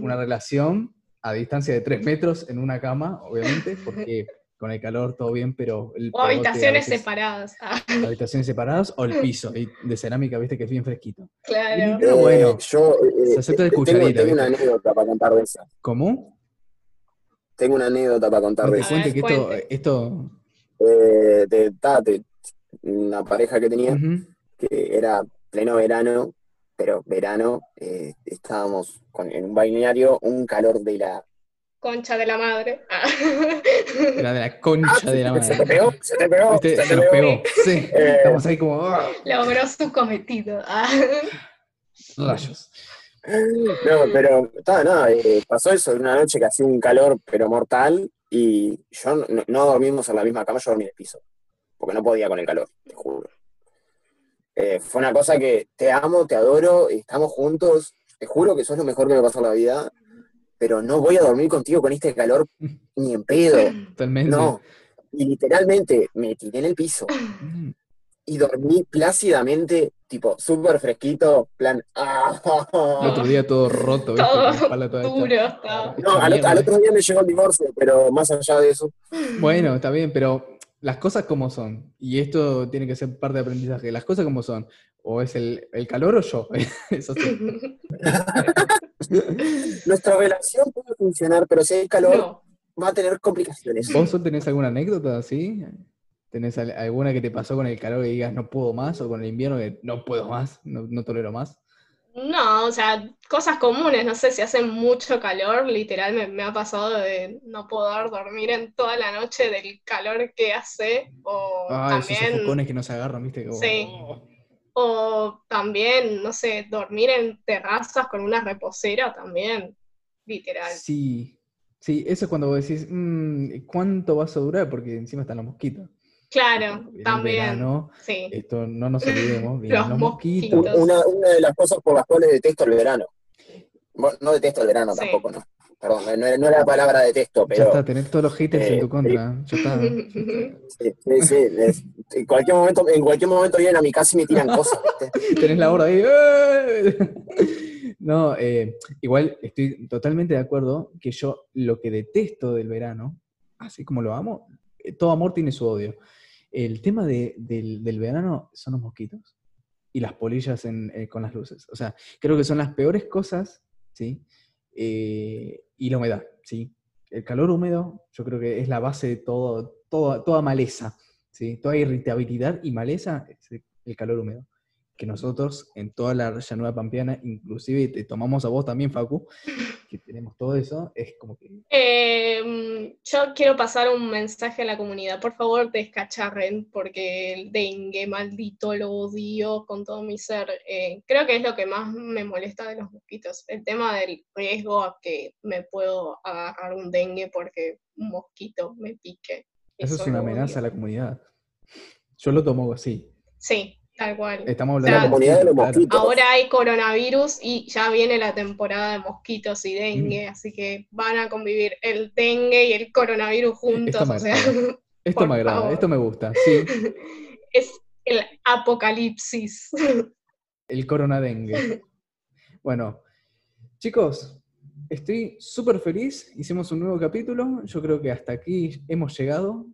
Una relación a distancia de tres metros en una cama, obviamente, porque con el calor todo bien, pero el O habitaciones veces- separadas. Ah, Habitaciones separadas o el piso de cerámica, viste, que es bien fresquito. claro. Pero bueno, yo eh, se acepta de tengo, cucharita, tengo una anécdota para contar de esa. ¿Cómo? Tengo una anécdota para contar de esa. cuente que esto, esto Eh, de, ta, de una pareja que tenía, que era pleno verano, pero verano, eh, estábamos con- en un balneario, un calor de la... Concha de la madre. Ah. era de la concha de la Ah, ¿Se te madre. pegó? ¿Se te pegó? ¿Se Se te nos pegó? pegó. Sí, Eh, estamos ahí como ¡ah! Logró su cometido. Ah. rayos. No, pero ta, nada, eh, pasó eso en una noche que hacía un calor pero mortal y yo no, no- no dormimos en la misma cama, yo dormí en el piso, porque no podía con el calor, te juro. Eh, fue una cosa que te amo, te adoro, estamos juntos, te juro que sos lo mejor que me pasó en la vida, pero no voy a dormir contigo con este calor ni en pedo, Totalmente. no. Y literalmente me tiré en el piso Mm, y dormí plácidamente, tipo, súper fresquito, plan, ah, El otro día todo roto, ¿viste? Todo Con la espalda toda hecha. duro estaba. No, al, al otro día me llegó el divorcio, pero más allá de eso, Bueno, está bien, pero las cosas como son. Y esto tiene que ser parte de aprendizaje. Las cosas como son. O es el, el calor o yo. Eso sí. nuestra relación puede funcionar, pero si hay calor, No. va a tener complicaciones. ¿Vos tenés alguna anécdota así? ¿Tenés al- alguna que te pasó con el calor que digas no puedo más? ¿O con el invierno que no puedo más, no, no tolero más? No, o sea, cosas comunes, no sé si hace mucho calor, literal me, me ha pasado de no poder dormir en toda la noche del calor que hace, o Ah, esos también, sofocones que no se agarran, ¿viste? Como, Sí. oh. o también, no sé, dormir en terrazas con una reposera también, literal. Sí, sí, eso es cuando vos decís, "Mm, ¿cuánto vas a durar? Porque encima están los mosquitos. Claro, también, verano, sí. esto no nos olvidemos, Los los mosquitos. mosquitos. Una, una de las cosas por las cuales detesto el verano. No detesto el verano Sí. tampoco, no. Perdón, no, era- no era la palabra detesto, Ya pero está, tenés todos los haters en eh, tu contra. Ya está. sí, sí, sí, es- en cualquier momento, en cualquier momento vienen a mi casa y me tiran cosas, ¿viste? Tenés la horda ahí. ¡eh! No, eh, igual estoy totalmente de acuerdo que yo lo que detesto del verano, así como lo amo, eh, todo amor tiene su odio. El tema de- del, del verano son los mosquitos y las polillas eh, con las luces. O sea, creo que son las peores cosas, ¿sí? Eh, y la humedad, ¿sí? El calor húmedo, yo creo que es la base de todo, todo- toda maleza, ¿sí? Toda irritabilidad y maleza el calor húmedo que nosotros en toda la llanura pampeana, inclusive te tomamos a vos también, Facu, que tenemos todo eso, es como que... Eh, yo quiero pasar un mensaje a la comunidad. Por favor, descacharren, porque el dengue, maldito, lo odio con todo mi ser. Eh, creo que es lo que más me molesta de los mosquitos. El tema del riesgo a que me puedo agarrar un dengue porque un mosquito me pique. Eso es una amenaza a la comunidad. Yo lo tomo así. Sí, tal cual. Estamos O hablando sea, La comunidad de los mosquitos. Ahora hay coronavirus y ya viene la temporada de mosquitos y dengue, así que van a convivir el dengue y el coronavirus juntos. me o sea. Esto me agrada, favor. esto me gusta, sí. es el apocalipsis. El coronadengue. Bueno, chicos, estoy súper feliz. Hicimos un nuevo capítulo. Yo creo que hasta aquí hemos llegado.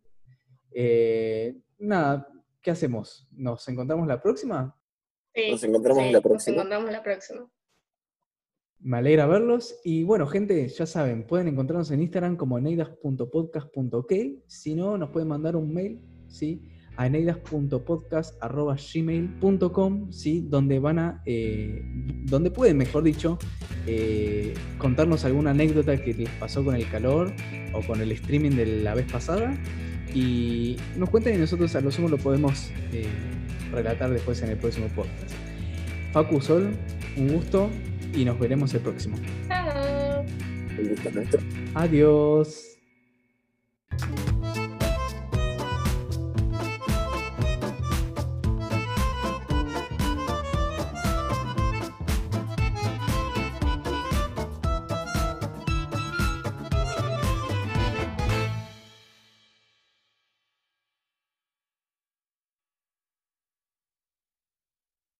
Eh, nada, ¿qué hacemos? ¿Nos encontramos la próxima? Sí, Nos encontramos sí, la Nos próxima. encontramos la próxima. Me alegra verlos. Y bueno, gente, ya saben, pueden encontrarnos en Instagram como eneidas.podcast.ok. Si no, nos pueden mandar un mail, ¿sí? A eneidas.podcast.gmail.com, ¿sí? Donde van a, eh, donde pueden, mejor dicho, eh, contarnos alguna anécdota que les pasó con el calor o con el streaming de la vez pasada. Y nos cuenten y nosotros a lo sumo lo podemos eh, relatar después en el próximo podcast. Facu Sol, un gusto y nos veremos el próximo. Chao. Adiós.